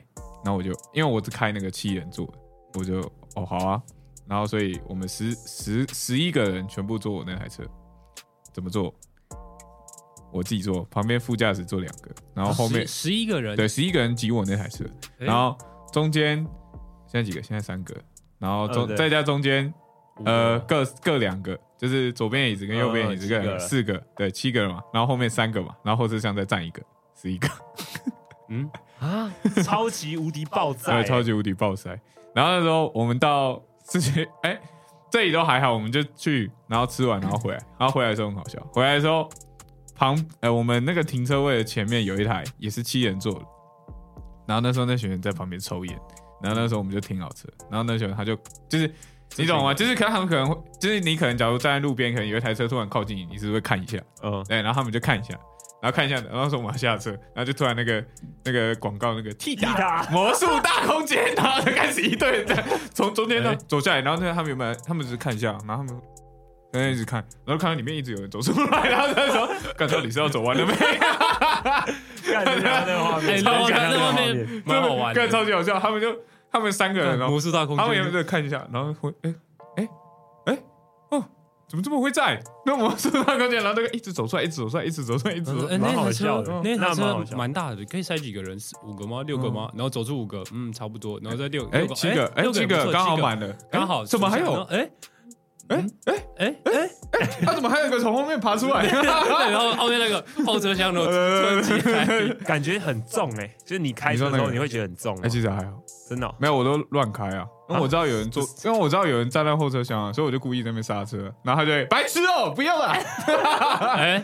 然后我就因为我是开那个七人座的，我就哦好啊。然后所以我们十十十一个人全部坐我那台车，怎么坐？我自己坐，旁边副驾驶坐两个，然后后面十一个人，对十一个人挤我那台车，哎然后中间现在几个？现在三个，然后中、再加中间呃各各两个，就是左边椅子跟右边椅子嗯各四个，对，七个人嘛，然后后面三个嘛，然后后车厢再站一个，十一个，嗯，啊，超级无敌爆塞，对，超级无敌爆塞。然后那时候我们到之前，哎、这里都还好，我们就去，然后吃完，然后回来，然后回来的时候很好笑。回来的时候，旁呃我们那个停车位的前面有一台也是七人座的，然后那时候那群人在旁边抽烟，然后那时候我们就停好车，然后那群人他就就 是。你懂吗？就是可能他们可能会，就是你可能假如站在路边，可能有一台车突然靠近你，你是不是会看一下？嗯，对，然后他们就看一下，然后看一下，然后说我们要下车，然后就突然那个那个广告那个 T 踢他，魔术大空间，然后就开始一堆人在 从中间哎走下来，然后那他们有没有？他们只是看一下，然后他们在那一直看，然后看到里面一直有人走出来，然后他说：“干到你是要走完了没？”看人家那个画面，哎，超级那画面面，蛮好玩。超级好笑。他们就他们三个人哦，魔术大空他们有没间，有看一下，然后会哎哎怎么这么会在？那我们说大空间，然后那个一直走出来，一直走出来，一直走出来，一直走出来哎，蛮好笑的，那蛮好蛮大的，可以塞几个人？四五个吗？六个吗？然后走出五个，嗯，差不多。然后再六哎六个，七个哎七个刚好满了，刚好。哎怎么还有？哎哎哎哎哎，他怎么还有一个从后面爬出来？对，然后后面那个后车厢的车机开，感觉很重哎，就是你开车的时候你会觉得很重哦哎，，其实还好。真的哦。没有，我都乱开啊，因为我知道有人坐，因为我知道有人站在后车厢啊，所以我就故意在那边刹车，然后他就白痴哦，不要了，哎，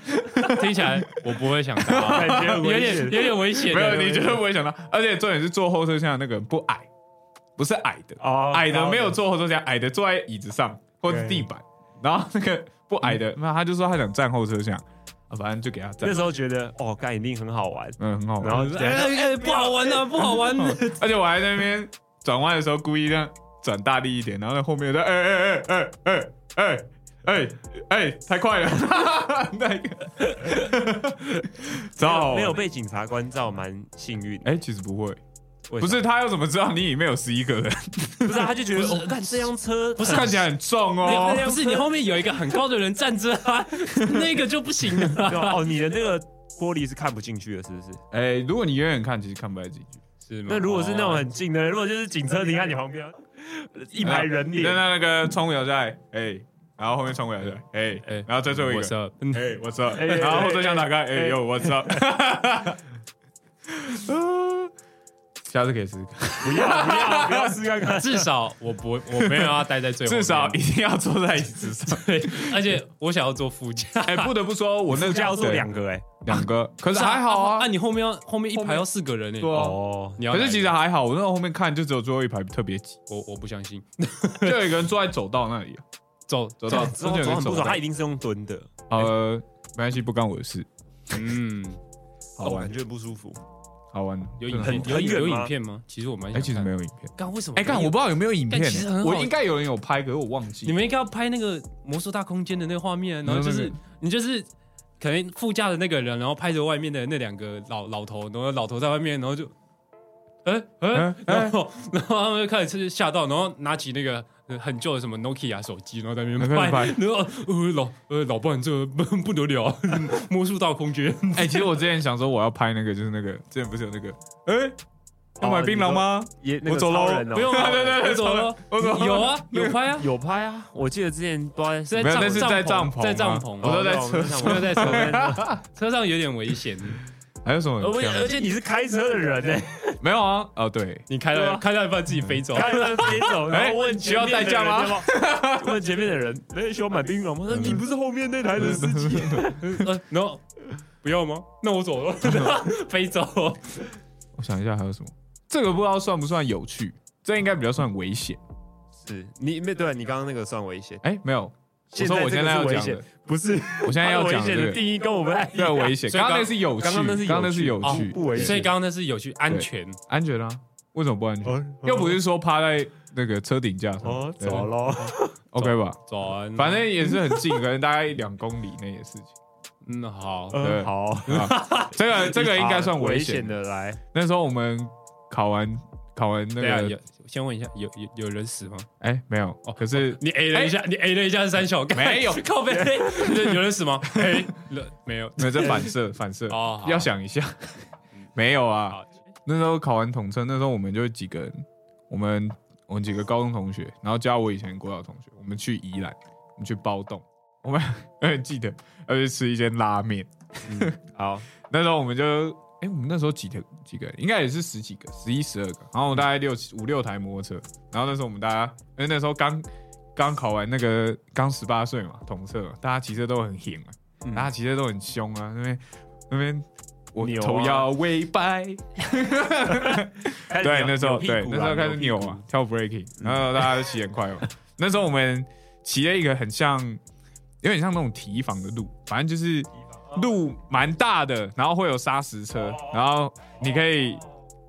听起来我不会想到啊，感觉有点有点危险。没有，你绝对不会想到，而且重点是坐后车厢的那个人不矮，不是矮的，哦矮的没有坐后车厢，矮的坐在椅子上或者是地板，然后那个不矮的，那他就说他想站后车厢，啊，反正就给他站。那，时候觉得哦，干一定很好玩，嗯，很好玩，然后哎哎哎，不好玩啊，不好玩。而且我还在那边转弯的时候故意这样转大力一点，然后在后面在哎哎哎哎哎哎哎哎太快了，那个超好玩没有被警察关照，蛮幸运。哎，其实不会，不是他又怎么知道你里面有十一个人？不是，他就觉得我看这辆车不是看起来很重哦。不是你后面有一个很高的人站着啊，那个就不行了。啊哦，你的那个玻璃是看不进去的，是不是？哎，如果你远远看，其实看不太进去。是吗那如果是那种很近的，如果就是警车停在你旁边，一排人那脸，那那个窗户摇下来，哎，然后后面窗户摇下来，哎哎然后再最后一我个，哎，我知道，哎然后后车厢打开，哎哎呦，我知道。下次可以试试看，不要不要不要试看看。至少我不我没有要待在最后面，至少一定要坐在椅子上。对，而且我想要坐副驾。哎，不得不说，我那副驾要坐两个哎，两个，可是还好啊。那，。你后面要后面一排要四个人呢。对啊。哦，你要可是其实还好，我那个后面看就只有最后一排特别挤，我我不相信，就有一个人坐在走道那里啊，走走道走很不爽，他一定是用蹲的，呃，没关系，不干我的事，嗯，好玩。哦感，觉不舒服。好玩，有影片有有很远吗影片吗？其实我蛮哎，其实没有。影片，刚为什么？哎，刚我不知道有没有影片干其实很，好我应该有人有拍，可是我忘记。你们应该要拍那个魔术大空间的那个画面，然后就是你就是可能副驾的那个人，然后拍着外面的那两个老老头，然后老头在外面，然后就，哎哎哎，然后然后他们就开始吓到，然后拿起那个呃很旧的什么 Nokia 手机，然后在那边拍，开始然后呃老呃老伴这不不得了啊，魔术到空间，哎，其实我之前想说我要拍那个，就是那个之前不是有那个，哎，要买槟榔吗？也那个我走喽不用啊，对对对我走了，我走有啊有拍啊，有拍啊，我记得之前不知道在没有，那是在帐篷，在帐篷我都在哦车上没有在车上。车上有点危险，还有什么而且很漂亮？而且你是开车的人呢，没有啊？哦，对，你开对啊了开到一半自己飞走，开车飞走，然后问需要代驾吗？问前面的人，哎，需要买槟榔吗？你不是后面那台的司机，呃，然后不要吗？那我走了，飞走。我想一下还有什么？这个不知道算不算有趣？这应该比较算危险。是你没对，你刚刚那个算危险，哎，没有，我现在这说我现在要讲的，，不是我现在要危讲的 定义跟我们对危险。刚刚刚那是有趣，刚刚那是有趣刚刚那是有哦趣，不危险所以刚刚那是有趣安全，安全啊？为什么不安全？哦又不是说趴在那个车顶架上。哦，对走喽。，OK 吧？走完，反正也是很近，可能大概两公里内的事情。嗯好，好，啊，这个这个应该算危险险。的，来，那时候我们考完考完那个有，先问一下，有有有人死吗？哎没有哦，可是你 A 了一下，你 A 了一下三小，没有 靠背，有人死吗哎了没有？没有这反射反射，哦，要想一下，没有啊。那时候考完统测，那时候我们就几个人，我们我们几个高中同学，然后加我以前国小同学，我们去宜兰，我们去包栋，我们记得要去吃一间拉面。好，那时候我们就哎，我们那时候几个几个，应该也是十几个，十一十二个，然后我大概六五六台摩托车，然后那时候我们大家，因为那时候刚刚考完那个刚十八岁嘛，统测，大家骑车都很狠啊，嗯大家骑车都很凶啊，那边那边我头要微摆，对，那时候对那时候开始扭啊，，跳 breaking，然后大家都骑很快嘛。那时候我们骑了一个很像，有点像那种提防的路，反正就是路蛮大的，然后会有砂石车，然后你可以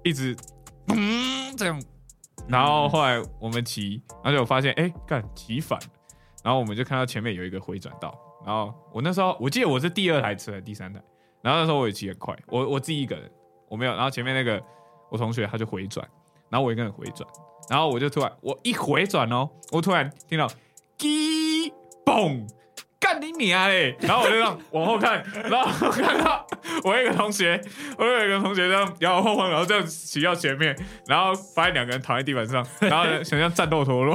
一直嗯这样，然后后来我们骑，然后就发现哎干骑反了，然后我们就看到前面有一个回转道，然后我那时候我记得我是第二台车还是第三台，然后那时候我也骑很快，我我自己一个人我没有，然后前面那个我同学他就回转，然后我一个人回转，然后我就突然我一回转哦，我突然听到叽嘣。干你啊嘞！然后我就这样往后看，然后我看到我有一个同学，我有一个同学这样摇摇晃晃，然后这样骑到前面，然后发现两个人躺在地板上，然后想像战斗陀螺，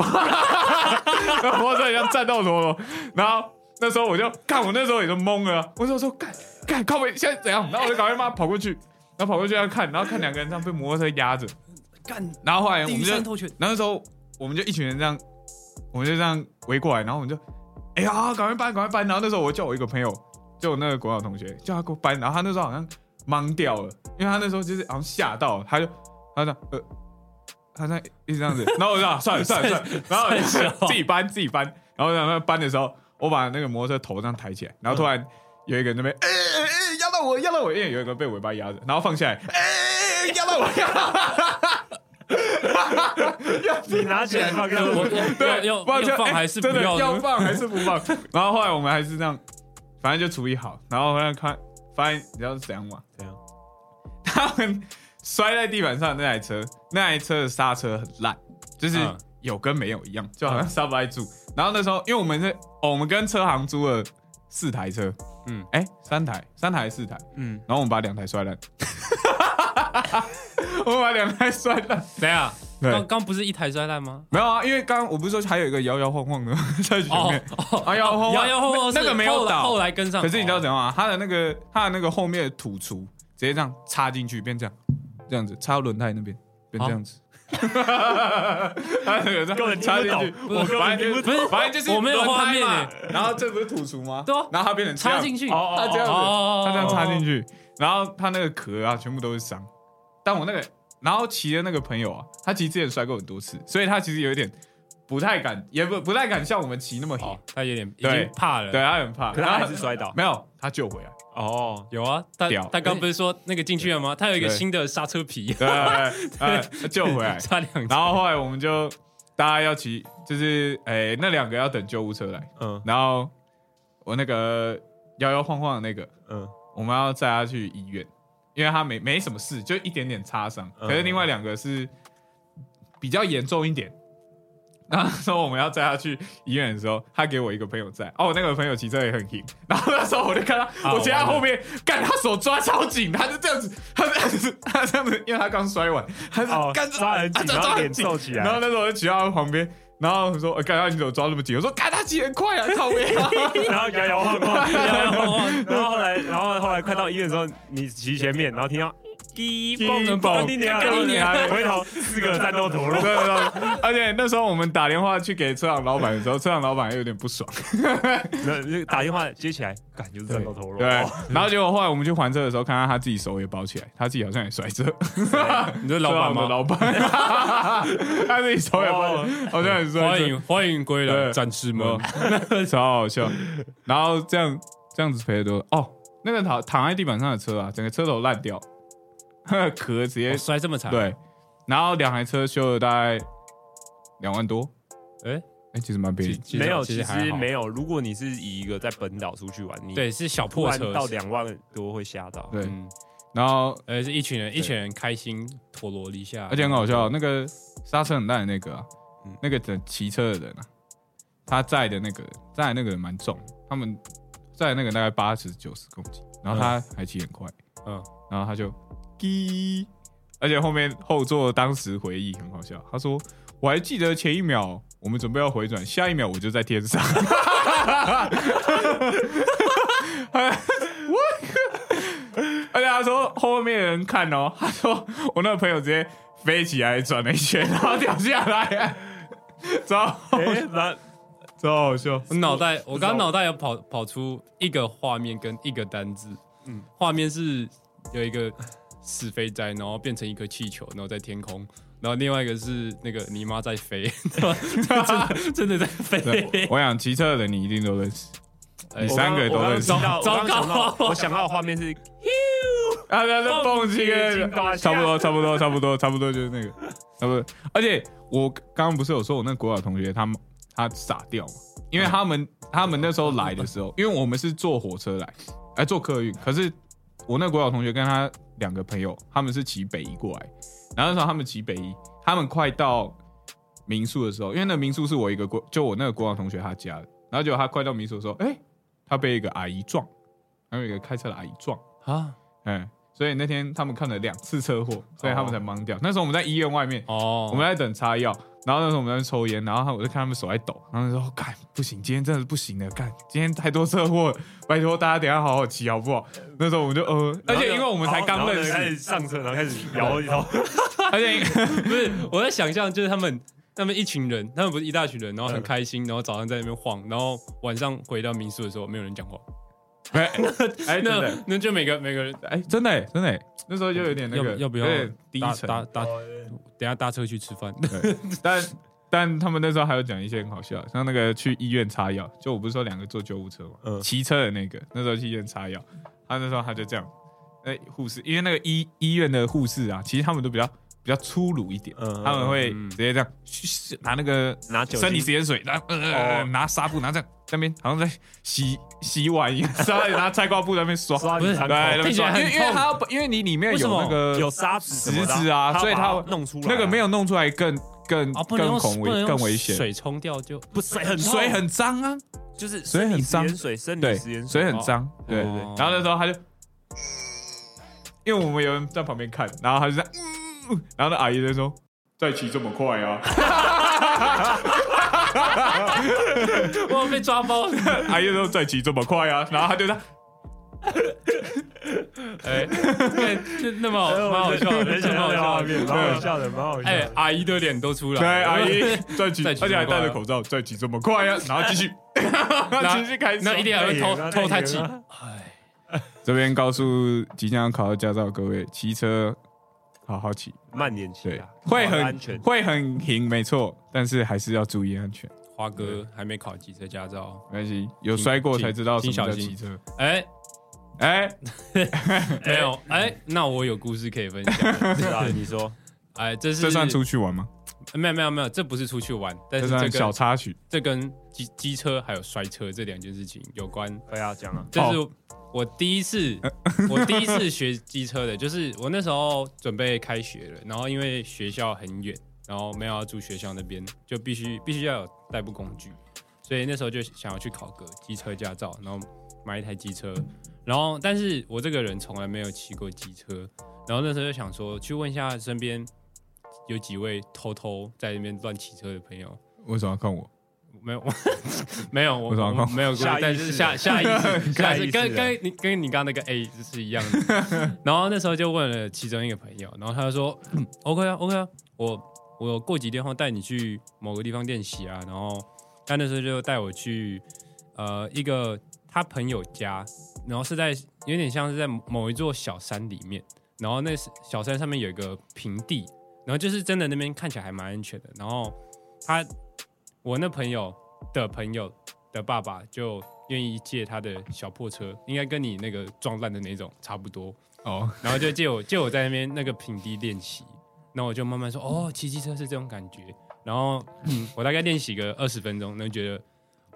然后摩托车很像战斗陀螺，然后那时候我就看，我那时候也就懵了，我那时候说干干靠背现在怎样？然后我就赶快妈跑过去，然后跑过去要看，然后看两个人这样被摩托车压着，干然后后来我地们就那时候我们就一群人这样，我们就这样围过来，然后我们就，哎呀，赶快搬，赶快搬。然后那时候我叫我一个朋友，就我那个国小同学，叫他给我搬。然后他那时候好像懵掉了，因为他那时候就是好像吓到了，他就他这样呃，他在一直这样子。然后我就，算了算了算了，然后自己搬自己搬。然后然后搬的时候，我把那个摩托车头这样抬起来，然后突然有一个人那边，哎哎哎，压到我，压到我，因为有一个被尾巴压着，然后放下来，哎哎哎，压到我，压到。你拿起来放给我我，我要要不然就放还是不要？要放还是不放？然后后来我们还是这样，反正就处理好。然后后来看，发现你知道是怎样吗？怎样？他们摔在地板上的那台车，那台车的刹车很烂，就是嗯有跟没有一样，就好像刹不太住。然后那时候，因为我们是哦，我们跟车行租了四台车，嗯，哎，三台，三台还是四台，嗯，然后我们把两台摔烂，我们把两台摔烂。等一下，对刚刚不是一台摔烂吗？没有啊，因为刚刚我不是说还有一个摇摇晃晃的 在前哦面，摇摇晃晃摇摇晃晃那个没有倒。后来跟上。可是你知道哦。怎样吗？它的那个它的那个后面的土厨直接这样插进去，变这样，这样子插到轮胎那边，变这样子。它那个这根本样插进去，我根本反正就不是反正就是我没有画面然后这不是土厨吗？对啊。然后它变成插进去，哦它这样子，哦它这样插进去，然后它那个壳啊，全部都是伤。但我那个，然后骑的那个朋友啊，他其实之前摔过很多次，所以他其实有一点不太敢，也不不太敢像我们骑那么哦狠。，他有点已对经怕了。对，他很怕，可是他还是摔倒。没有，他救回来。哦，有啊，他他刚不是说那个进去了吗？他有一个新的刹车皮，对，呃，救回来。差两然后后来我们就大家要骑，就是诶、那两个要等救护车来，嗯然后我那个摇摇晃晃的那个，嗯，我们要载他去医院，因为他没没什么事，就一点点擦伤。嗯可是另外两个是比较严重一点。然后那时候我们要载他去医院的时候，他给我一个朋友载，哦，我那个朋友骑车也很硬。然后那时候我就看到，啊我骑他后面，干他手抓超紧，他就这样子，他这样子，他这样子，因为他刚摔完，他是哦干抓很紧抓很紧然后那时候我就骑到他旁边，然后我说：“呃干他你怎么抓那么紧？”我说：“干他骑很快啊，靠背啊。”然后摇摇晃晃，摇摇晃晃 然后后来，然后后来快到医院的时候，你骑前面，然后听到滴嘣嘣嘣，你娘，干你娘回头四个战斗陀螺，对对对，而且那时候我们打电话去给车行老板的时候，车行老板还有点不爽。打电话接起来，感就是战斗陀螺，对，然后结果后来我们去还车的时候，看到他自己手也包起来，他自己好像也摔车。你说老板吗？老板，他自己手也包起来，好像很摔车。欢迎欢迎归来，对战士们。超好笑。然后这样这样子赔的多哦，那个躺躺在地板上的车啊，整个车头烂掉，那个 壳直接我摔这么惨，，对，然后两台车修了大概两万多，哎，哎，其实蛮便宜。其实没有，其其实没有。如果你是以一个在本岛出去玩，你对，是小破车。到两万多会吓到。对，嗯，然后呃，是一群人，一群人开心陀螺一下，而且很好笑，那个刹车很烂的那个啊嗯，那个的骑车的人啊，他载的那个人载那个人蛮重，他们载那个大概八十九十公斤，然后他还骑很快，嗯，然后他就滴，而且后面后座当时回忆很好笑，他说我还记得前一秒我们准备要回转，下一秒我就在天上。我 而且他他说后面的人看哦，他说我那个朋友直接飞起来转了一圈，然后掉下来，超哎，那超好笑。我脑袋，我刚刚脑袋有跑跑出一个画面跟一个单字，嗯嗯，画面是有一个死肥宅，然后变成一颗气球，然后在天空，然后另外一个是那个你妈在飞，真的真的在飞，我想骑车的人你一定都认识，哎你三个都认识糟糕到，我想到的画面是啊，那那蹦极差不多，差不多，差不多，差不多就是那个，差不多。而且我刚刚不是有说我那国小同学他们他傻掉嘛，因为他们他们那时候来的时候，因为我们是坐火车来，哎坐客运，可是我那国小同学跟他两个朋友他们是骑北移过来，然后那时候他们骑北移，他们快到民宿的时候，因为那民宿是我一个国就我那个国小同学他家的，然后结果他快到民宿的时候，哎，他被一个阿姨撞，还有一个开车的阿姨撞。啊，哎，所以那天他们看了两次车祸，所以他们才懵掉。那时候我们在医院外面，哦，我们在等擦药，然后那时候我们在抽烟，然后我就看他们手在抖，然后就说：“干，不行，今天真的是不行了，干，今天太多车祸，拜托大家等下好好骑好不好？”那时候我们就呃，而且因为我们才刚认识，开始上车，然后开始摇一摇，而且不是我在想象，就是他们他们一群人，他们不是一大群人，然后很开心，然后早上在那边晃，然后晚上回到民宿的时候，没有人讲话，哎哎那那就每个每个人哎真的哎真的。哎，那时候就有点那个要要不要搭沉，搭搭，等下搭车去吃饭，但但他们那时候还有讲一些很好笑，像那个去医院擦药，就我不是说两个坐救护车嘛，嗯。骑车的那个，那时候去医院擦药，他那时候他就这样，哎、护士，因为那个医医院的护士啊，其实他们都比较比较粗鲁一点，嗯他们会嗯直接这样嘘拿那个拿酒生理食盐水，拿呃拿纱布，拿这样在那边好像在洗洗碗一样，刷拿菜瓜布在那边刷，不是对，因为因为它要因为你里面有那个有沙石子啊所以它弄出来啊，那个没有弄出来更更更恐危更危险，水冲掉就不水很水很脏啊，就是水很脏。生理盐水生理盐水。很脏，对对。然后那时候他就，因为我们有人在旁边看，然后他就在，嗯然后那阿姨就说：“再骑这么快啊 我被抓包了，！” 阿姨就说：“再骑这么快啊！”然后他就在，哎，对，就那么好蛮好笑的，没想到蛮好笑的，蛮好笑的，蛮好笑哎的。，阿姨的脸都出来对，了，阿姨再骑，而且还戴着口罩，再骑这么快啊！然后继续，继续开始。那一定还会偷偷叹气这边告诉即将要考到驾照各位，骑车好好骑，慢点骑对啊，，会很安全。会很平，没错，但是还是要注意安全。花哥还没考机车驾照，没关系，有摔过才知道什么请小心叫骑车。哎，哎，没有，哎，那我有故事可以分享，是啊，你说哎，这是这算出去玩吗？没有没有没有，这不是出去玩，但是这个小插曲。这跟机机车还有摔车这两件事情有关。不要讲啊？这是我第一次，我第一次学机车的，就是我那时候准备开学了，然后因为学校很远，然后没有要住学校那边，就必须必须要有代步工具，所以那时候就想要去考个机车驾照，然后买一台机车，然后但是我这个人从来没有骑过机车，然后那时候就想说去问一下身边有几位偷偷在那边乱骑车的朋友，为什么要看我？没有，没有，我为什么我没有过下但是下下一次，下意识 跟下意识的跟你跟你刚刚那个 A 是一样的。然后那时候就问了其中一个朋友，然后他就说、嗯、OK 啊，OK 啊，我我过几天后带你去某个地方练习啊。然后他那时候就带我去呃一个他朋友家，然后是在有点像是在某一座小山里面，然后那是小山上面有一个平地，然后就是真的那边看起来还蛮安全的。然后他我那朋友的朋友的爸爸就愿意借他的小破车，应该跟你那个撞烂的那种差不多，哦，然后就借我借我在那边那个平地练习，那我就慢慢说哦，骑机车是这种感觉，然后、嗯、我大概练习个二十分钟，那觉得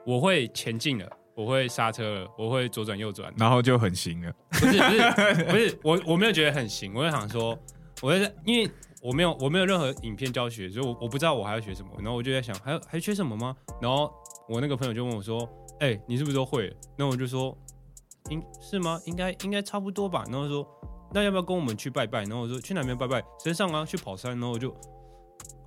我会前进了，我会刹车了，我会左转右转，然后就很行了。不是不是 不是，我我没有觉得很行，我就想说，我在因为我没有我没有任何影片教学，所以我我不知道我还要学什么，然后我就在想，还有还缺什么吗？然后我那个朋友就问我说，哎、你是不是都会了？那我就说，应是吗？应该应该差不多吧。然后说，那要不要跟我们去拜拜？然后我说去哪边拜拜？山上啊，去跑山。然后我就。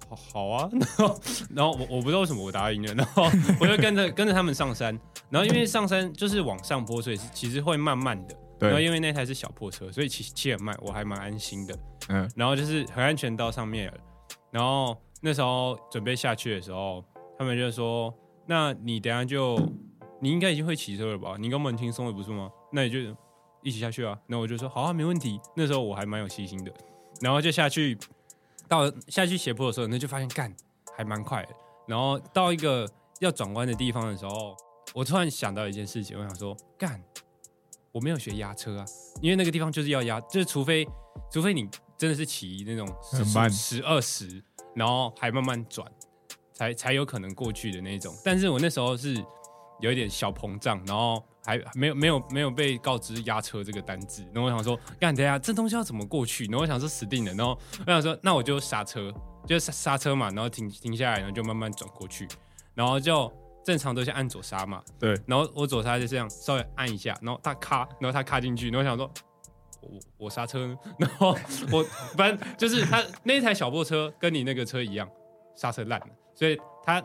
好好啊，然 后然后我我不知道为什么我答应了，然后我就跟着跟着他们上山，然后因为上山就是往上坡，所以是其实会慢慢的，对然后因为那台是小破车，所以骑骑很慢，我还蛮安心的。嗯，然后就是很安全到上面了，然后那时候准备下去的时候，他们就说：“那你等下就你应该已经会骑车了吧？你根本很轻松的不是吗？那你就一起下去啊。”那我就说：“好啊，没问题。”那时候我还蛮有信心的，然后就下去到下去斜坡的时候，那就发现干还蛮快的。然后到一个要转弯的地方的时候，我突然想到一件事情，我想说干。我没有学压车啊，因为那个地方就是要压，就是除非除非你真的是骑那种很慢十二十，然后还慢慢转，才才有可能过去的那种。但是我那时候是有一点小膨胀，然后还没有没有没有被告知压车这个单字，然后我想说，干等一下这东西要怎么过去？然后我想说死定了，然后我想说那我就刹车，就刹刹车嘛，然后停停下来，然后就慢慢转过去，然后就正常都是按左刹嘛，对，然后我左刹就这样稍微按一下，然后他咔，然后他咔进去，然后我想说。我我刹车。呢，然后我反正就是他那台小破车跟你那个车一样，刹车烂了，所以他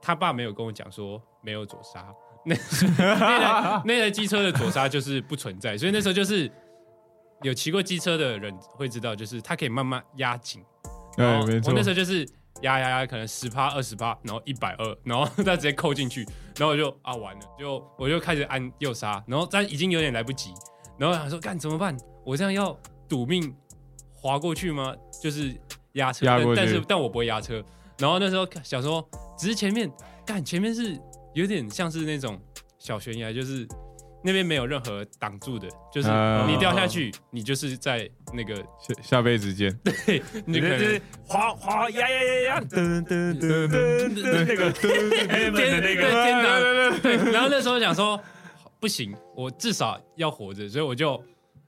他爸没有跟我讲说没有左刹，那 那台那台机车的左刹就是不存在，所以那时候就是有骑过机车的人会知道，就是它可以慢慢压紧，对，没错。我那，时候就是压压压，可能十趴、二十趴，然后一百二，然后他直接扣进去，然后我就啊完了，就我就开始按右刹，然后但已经有点来不及，然后想说干怎么办？我这样要赌命滑过去吗？就是压车，压过去但但是但我不会压车。然后那时候想说，只是前面干前面是有点像是那种小悬崖，就是那边没有任何挡住的，就是啊你掉下去，你就是在那个下下辈子见，对你可能就是滑滑呀呀呀呀，噔噔噔噔噔，那个天门的那对个，天堂，对。然后那时候想说，不行，我至少要活着，所以我就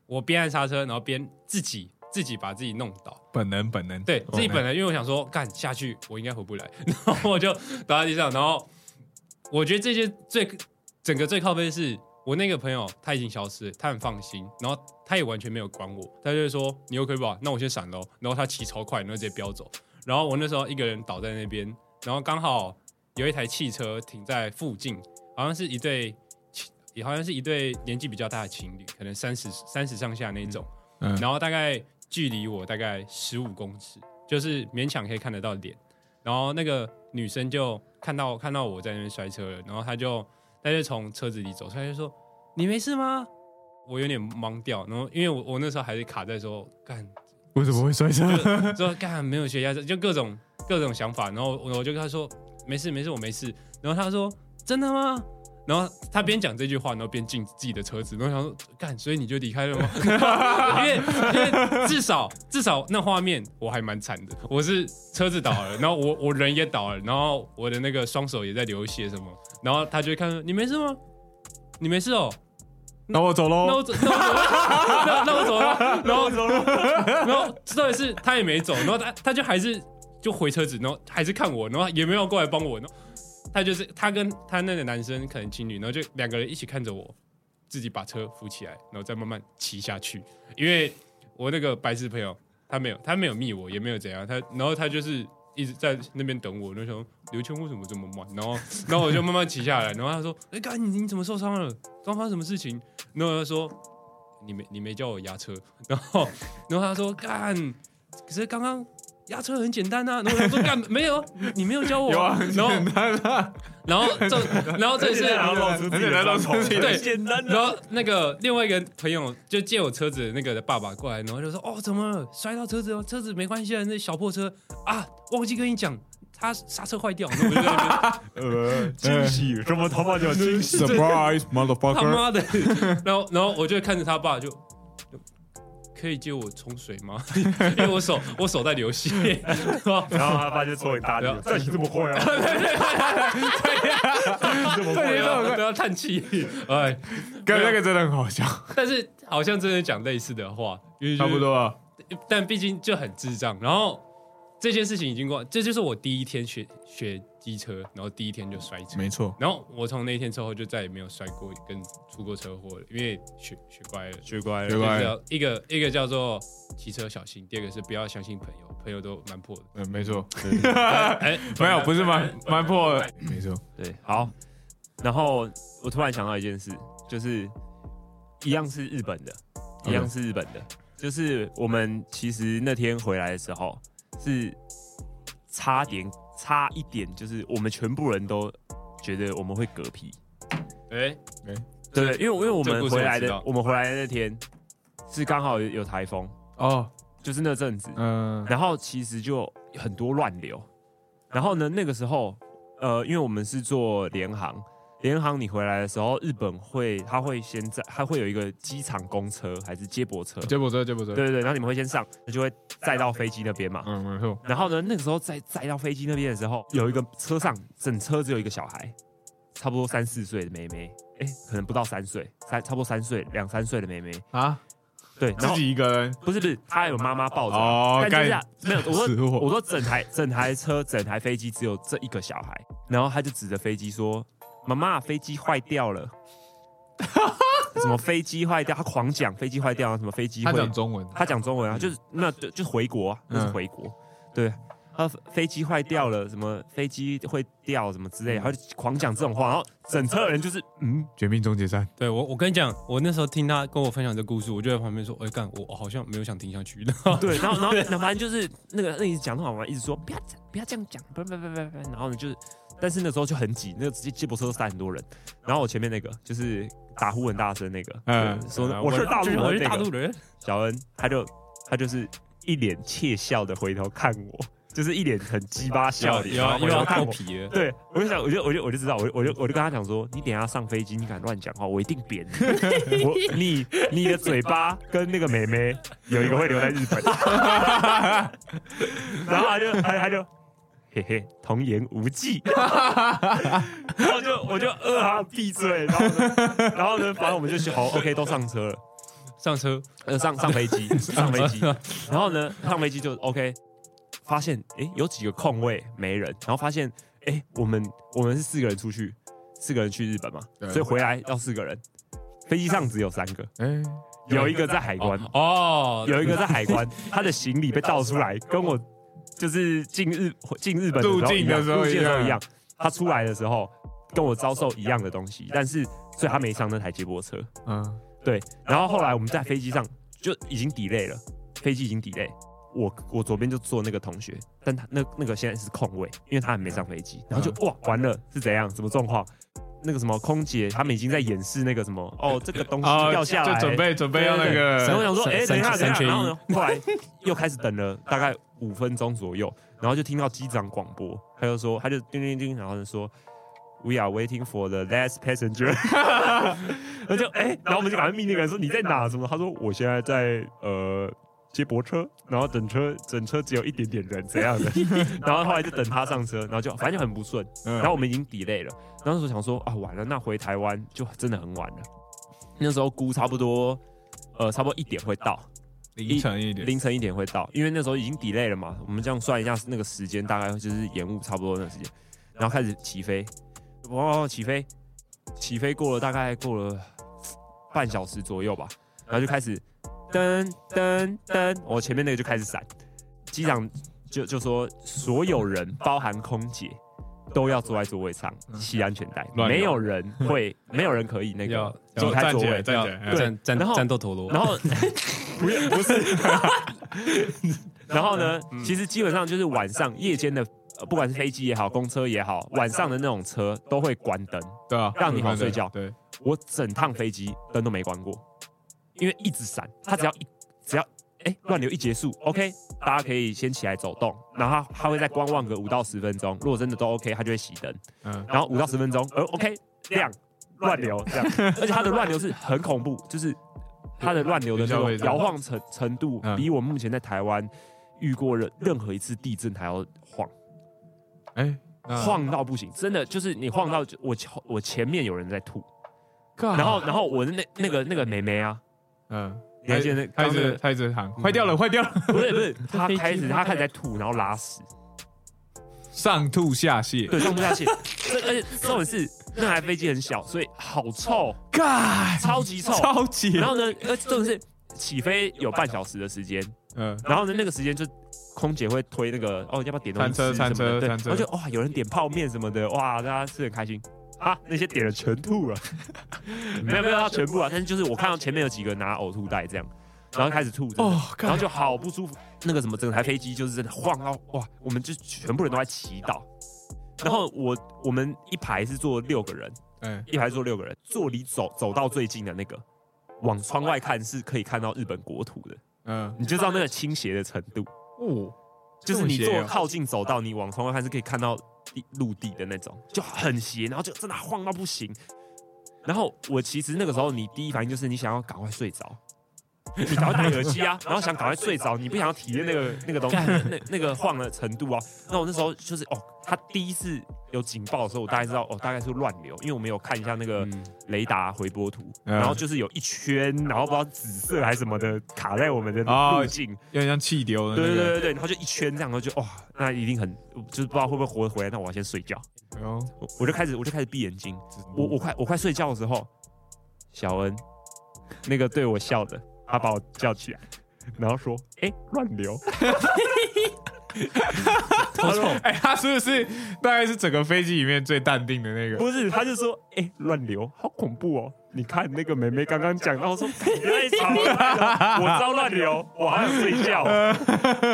我边按刹车，然后边自己自己把自己弄倒，本能本能，对自己本能因为我想说，干下去我应该回不来，然后我就倒在地上，然后我觉得这些最整个最靠背的是。我那个朋友他已经消失，他很放心，然后他也完全没有管我，他就说你 OK 吧？那我先闪喽。然后他骑超快，然后直接飙走。然后我那时候一个人倒在那边，然后刚好有一台汽车停在附近，好像是一对情，也好像是一对年纪比较大的情侣，可能三十三十上下那种。嗯，然后大概距离我大概十五公尺，就是勉强可以看得到脸。然后那个女生就看到看到我在那边摔车了，然后她就她就从车子里走出来，就说：“你没事吗？”我有点懵掉，然后因为我我那时候还是卡在说干为什么会摔车？说干没有学压车，就各种各种想法，然后我我就跟她说没事没事我没事，然后她说真的吗？然后他边讲这句话，然后边进自己的车子，然后想说干，所以你就离开了吗？因为因为至少至少那画面我还蛮惨的，我是车子倒了，然后我我人也倒了，然后我的那个双手也在流血什么，然后他就会看说你没事吗？你没事哦，那我走喽。那我走，那我走了，那那我走了，然后走了，然后重点是他也没走，然后他他就还是就回车子，然后还是看我，然后也没有过来帮我，然后他就是他跟他那个男生可能情侣，然后就两个人一起看着我，自己把车扶起来，然后再慢慢骑下去，因为我那个白痴朋友他没有 他没有密我，也没有怎样，他然后他就是。一直在那边等我，那时候刘谦为什么这么慢？然后，然后我就慢慢骑下来，然后他说：“哎、干你你怎么受伤了？刚发生什么事情？”然后他说：“你没你没叫我压车。”然后然后他说：“干，可是刚刚压车很简单啊。”然后我说：“干没有，你你没有教我、有啊，很然后简单啊，然后这然后这是然后露出自己的伤口，对简单的。然后那个另外一个朋友就借我车子的那个的爸爸过来，然后就说：“哦，怎么了？摔到车子哦？车子没关系啊，那小破车啊，忘记跟你讲，他刹车坏掉。”然后我就在那边呃，惊喜，什么他妈叫惊喜？Surprise, 他 motherfucker！妈的！然后然后我就看着他爸就。可以借我冲水吗？因为我手 我手在流血，然后他爸就戳你大腿，这你这么坏啊？这么坏啊？都要叹气。哎，刚那个真的很好笑，但是好像真的讲类似的话，差不，多啊。但毕竟就很智障。然后这件事情已经过，这就是我第一天学学机车，然后第一天就摔车。没错，然后我从那一天之后就再也没有摔过跟出过车祸了，因为学学乖了。学乖了，学乖了一个一个叫做骑车小心，第二个是不要相信朋友，朋友都蛮破的。嗯，没错，哎，没有，不是蛮蛮破的，没错，对，好。然后我突然想到一件事，就是一样是日本的，一样是日本的。就是我们其实那天回来的时候，是差点差一点，就是我们全部人都觉得我们会嗝屁。哎哎，对，因为因为我们回来的我们回来的那天是刚好有有台风，哦，就是那阵子，嗯，然后其实就很多乱流。然后呢，那个时候，呃，因为我们是做联航，联航你回来的时候，日本会他会先在，他会有一个机场公车还是接驳车，接驳车，接驳车，对对对，然后你们会先上，就会载到飞机那边嘛。嗯，没错，然后呢，那个时候在载到飞机那边的时候，有一个车上整车只有一个小孩，差不多三四岁的妹妹，哎，可能不到三岁，三差不多三岁两三岁的妹妹，啊，对，然自后己一个人，不是不是，他有妈妈抱着啊，哦但就是没有，我说我。我说整台整台车整台飞机只有这一个小孩，然后他就指着飞机说：“妈妈，飞机坏掉了。”什么飞机坏掉？他狂讲飞机坏掉啊，什么飞机他会讲中文，他讲中文啊，就是那就就回国、啊，那是嗯回国，对。他飞机坏掉了，什么飞机会掉什么之类的，他就狂讲这种话，然后整车人就是嗯，绝命终结战，对我我跟你讲，我那时候听他跟我分享这故事，我就在旁边说，哎干，我我好像没有想听下去的。对，然后然后 反正就是那个那一直讲话嘛，一直说不要不要这样讲，不不不不不，然后呢就是，但是那时候就很挤，那个接接驳车都塞很多人，然后我前面那个就是打呼很大声那个，嗯嗯，说我是大陆人，我是大那个陆人。小恩，他就他就是一脸窃笑的回头看我，就是一脸很鸡巴笑脸，然后又要看我。皮了，对，我就想，我就我就我就知道，我就我就我就跟他讲说，你等下上飞机，你敢乱讲话，我一定扁你。我你你的嘴巴跟那个妹妹有一个会留在日本，然后他就他他就嘿嘿童言无忌，然后就我就呃啊闭嘴，然后呢然后呢，反正我们就好 OK 都上车了。上车呃，上上飞机，上飞机，然后呢，上飞机就 OK，发现诶有几个空位没人，然后发现诶我们我们是四个人出去，四个人去日本嘛，所以回来要四个人，飞机上只有三个，哎，有一个在海关，哦，有一个在海关，他的行李被倒出来，跟我就是进日进日本入境的时候一样，他出来的时候跟我遭受一样的东西，但是所以他没上那台接驳车。嗯，对，然后后来我们在飞机上就已经 delay 了，飞机已经 delay。我我左边就坐那个同学，但他那那个现在是空位，因为他还没上飞机，然后就、哇完了是怎样什么状况？那个什么空姐他们已经在演示那个什么哦这个东西哦，掉下来，就准备准备要那个然后我，想说，哎、三等一下，等一下，然后呢，后来又开始等了大概五分钟左右，然后就听到机长广播，他就说，他就叮叮叮，然后就说，We are waiting for the last passenger，然后就哎、然后我们就赶快命那个人说你在哪？什么？他说我现在在呃接驳车，然后等车，整车只有一点点人怎样的，然后后来就等他上车，然后就反正就很不顺，嗯。然后我们已经 delay 了，然后那时候想说啊完了，那回台湾就真的很晚了，那时候估差不多。呃，差不多一点会到，凌晨一点，凌晨一点会到，因为那时候已经 delay 了嘛。我们这样算一下，那个时间大概就是延误差不多那个时间，然后开始起飞，哇，起飞，起飞过了大概过了半小时左右吧，然后就开始噔噔噔，我前面那个就开始闪，机长就就说所有人，包含空姐。都要坐在座位上系安全带，没有人 会，没有人可以那个离开座位，站起来，对战战然后战斗陀螺，然后 不是不是，然后呢，嗯其实基本上就是晚上夜间的，呃不管是飞机也好，公车也好，晚上的那种车都会关灯。对啊，让你好睡觉对，我整趟飞机灯都没关过，因为一直闪，它只要一只要哎乱流一结束，OK，大家可以先起来走动，然后它它会再观望个五到十分钟，如果真的都 OK，它就会熄灯，嗯，然后五到十分钟，呃 OK 亮乱流这样，而且它的乱流是很恐怖，就是它的乱流的那种摇晃程程度，嗯。比我目前在台湾遇过任任何一次地震还要晃，哎，那晃到不行，真的就是你晃到就我我前面有人在吐，然后然后我的那那个那个妹妹啊，嗯，你还记得那他一直刚那个他一直喊坏掉了，坏掉了，不是不是，他开始他开始在吐，然后拉屎，上吐下泻，对，上吐下泻，这而且重点是那台飞机很小，所以好臭，干，超级臭，超级，然后呢，呃，重点是起飞有半小时的时间，嗯，然后呢，那个时间就空姐会推那个哦，要不要点东西吃餐车什么的？对餐车餐车。然后就哇，有人点泡面什么的，哇，大家吃的很开心。啊，那些点了全吐了，没有没有到全部啊，但是就是我看到前面有几个拿呕吐袋这样，然后开始吐，哦，然后就好不舒服。那个什么，整台飞机就是真的晃到哇，我们就全部人都在祈祷。然后我我们一排是坐六个人，嗯，一排坐六个人，坐离走走到最近的那个，往窗外看是可以看到日本国土的，嗯，你就知道那个倾斜的程度。哦，就是你坐靠近走道，你往窗外看是可以看到地陆地的那种，就很斜，然后就真的晃到不行。然后我其实那个时候，你第一反应就是你想要赶快睡着，你赶快戴耳机啊，然后想赶快睡着，你不想要体验那个 那个东西，那那个晃的程度啊。那我那时候就是哦，他第一次有警报的时候，我大概知道哦，大概是乱流，因为我们有看一下那个嗯雷达回波图，嗯然后就是有一圈，然后不知道紫色还是什么的卡在我们的哦路径。有点像气流的那个，对对对对，然后就一圈这样，然后就哇，那一定很，就是不知道会不会活得回来。那我要先睡觉，然后我我就开始我就开始闭眼睛。我我快我快睡觉的时候，小恩那个对我笑的，他把我叫起来，然后说：“哎、乱流。他说，哎，他是不是大概是整个飞机里面最淡定的那”个？不是，他就说：“哎、乱流，好恐怖哦！你看那个妹妹刚刚讲到说，不要再吵了，我知道乱流，我还想睡觉，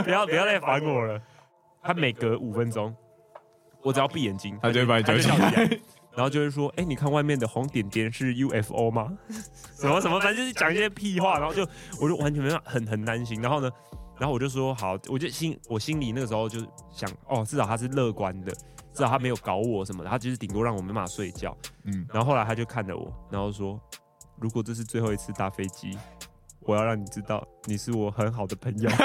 不要不要再烦我了。”他每隔五分钟，我只要闭眼睛，他就会把你叫起来。然后就会说：“哎、你看外面的红点点是 UFO 吗？什么什么，反正就是讲一些屁话。”然后就我就完全没办法，很很担心。然后呢，然后我就说：“好，我就心我心里那个时候就想，哦，至少他是乐观的，至少他没有搞我什么的，他就是顶多让我没办法睡觉。嗯，然后后来他就看着我，然后说：“如果这是最后一次搭飞机，我要让你知道你是我很好的朋友。”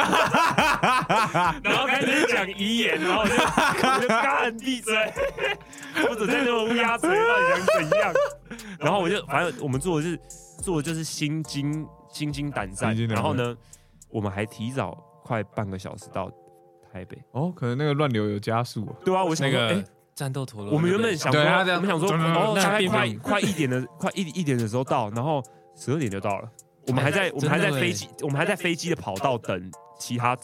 然后开始讲遗言，然后我就我就干闭嘴，我只在那种乌鸦嘴，到底想怎样？然后我就反正我们做的是做的就是心惊心惊胆战然后呢，我们还提早快半个小时到台北。哦，可能那个乱流有加速哦，对啊，我想说，那个哎战斗陀螺，我们原本想说，我们想说，哦，那大概快快一点的，快一一点的时候到，然后十二点就到了。我们还在我们还在飞机，我们还在飞机的跑道等其他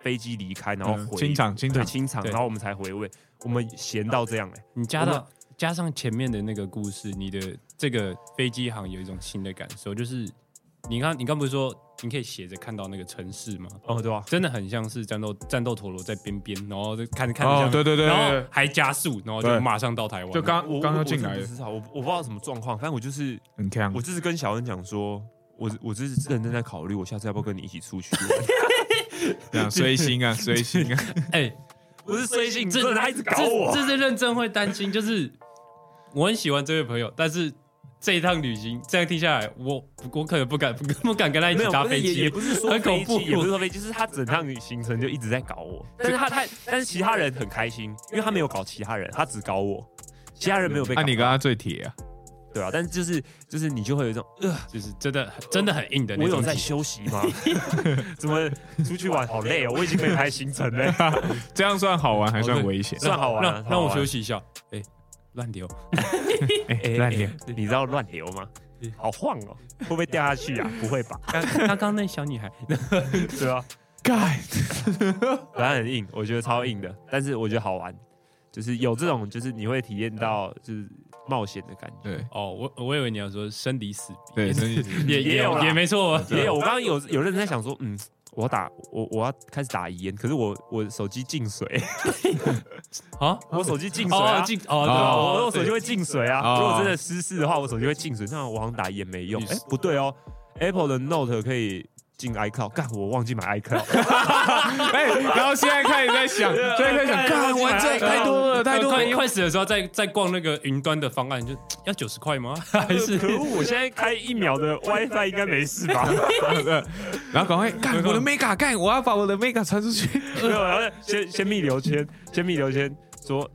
飞机离开，然后回嗯清场清场，对清场，然后我们才回位。我们闲到这样哎，你加到加上前面的那个故事，你的这个飞机行有一种新的感受，就是你刚你刚不是说你可以斜着看到那个城市吗？哦对吧？真的很像是战斗战斗陀螺在边边，然后就看着看着对对对然后，还加速，然后就马上到台湾，就刚我刚我要进来的我真的不，知道，我我不知道什么状况，反正我就是很强我，就是跟小恩讲说，我我这是认真在考虑，我下次要不要跟你一起出去玩？这样随心啊随心啊，哎，不是随性，这一直搞我这。这是认真会担心，就是我很喜欢这位朋友，但是这一趟旅行这样听下来，我我可能不敢不不敢跟他一起，搭飞机也也，不是说很恐怖飞机，也不是说飞机，就是他整趟行程就一直在搞我。但是他太但是其他人很开心，因为他没有搞其他人，他只搞我，其他人没有被搞。那你跟他最铁啊，对啊，但是就是就是你就会有一种，呃，就是真的真的很硬的那种我有在体休息吗？怎么出去玩好累哦？我已经没排行程了，这样算好玩还算危险？算好玩啊让让我休息。息一下。哎，乱流，哎哎，乱点，哎你知道乱流吗？好晃哦，会不会掉下去啊？不会吧？刚刚刚那小女孩，对啊，盖，反正很硬，我觉得超硬的，但是我觉得好玩，就是有这种，就是你会体验到就是冒险的感觉。对。哦，我我以为你要说生离死对，别，真的是也也有也没错，也有，我刚刚有有认真在想说，嗯，我要打我我要开始打遗言，可是我我手机进水，啊，我手机进水啊。哦，进哦，对啊，哦我我手机会进水啊。哦。如果真的失事的话，我手机会进水，那我好像打遗言没用。你哎，不对哦，Apple 的 Note 可以进 iCloud，干我忘记买 iCloud，哎，然后现在开始在想，现在开始想，干玩这太多了，太多了快，快死的时候再再逛那个云端的方案，就要九十块吗？还是可恶！我现在开一秒的 WiFi 应该没事吧？然后赶快干我的 mega 干，我要把我的 mega 传出去。没有，然后先先密留签，先密留签说。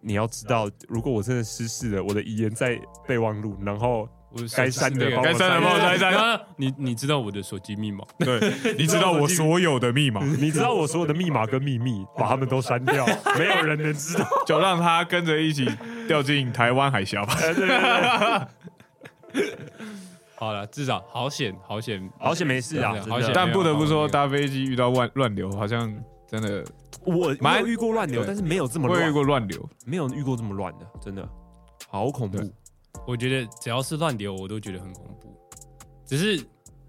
你要知道，如果我真的失事了，我的遗言在备忘录，然后我该删的帮我该删的帮我删一删你你知道我的手机密码？对，你知道我所有的密码，你知道我所有的密码跟秘密，把他们都删掉，没有人能知道。就让他跟着一起掉进台湾海峡吧。对对对对好了，至少好险好险，好险没事啊，真的好险但不得不说，搭飞机遇到乱乱流，好像真的我蛮没有遇过乱流，对但是没有这么我有遇乱，过乱流。没有遇过这么乱的，真的。好恐怖对。我觉得只要是乱流，我都觉得很恐怖。只是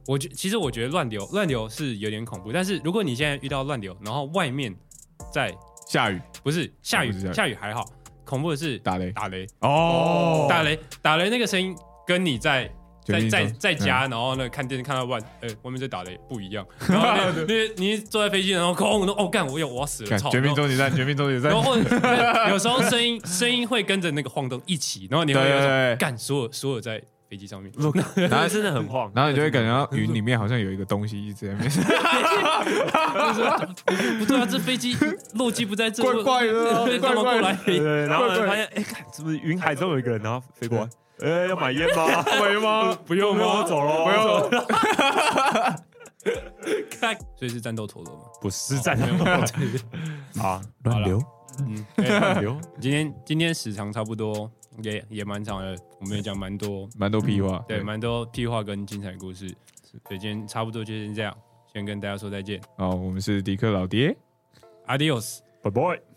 我觉，其实我觉得乱流乱流是有点恐怖。但是如果你现在遇到乱流，然后外面在下雨不是下雨下雨还好，恐怖的是打雷打雷哦打雷打雷那个声音跟你在在在在家，然后呢看电视看到外，呃，外面在打雷不一样。然后那你你坐在飞机，然后空，哦干，我有我要死了，操！看绝命终结战，绝命终结战。然，后有时候声音 声音会跟着那个晃动一起，然后你会有种干所有所有在飞机上面，然后真的很晃，然后你就会感觉到云里面好像有一个东西一直在那边，不对啊，这飞机落机不在这，怪怪的对干嘛过来？对对，然后发现，哎，看是不是云海中有一个人，然后飞过来，哎，要买烟吗？没吗？不用不用，我吗？走了，不用，看，所以是战斗陀螺吗？不是战斗陀螺啊，乱流。嗯，哎流今天今天时长差不多，也也蛮长的，我们也讲蛮多，蛮多屁话，对，蛮多屁话跟精彩故事。所以今天差不多就先这样，先跟大家说再见好，我们是迪克老爹。，Adios。，Bye bye。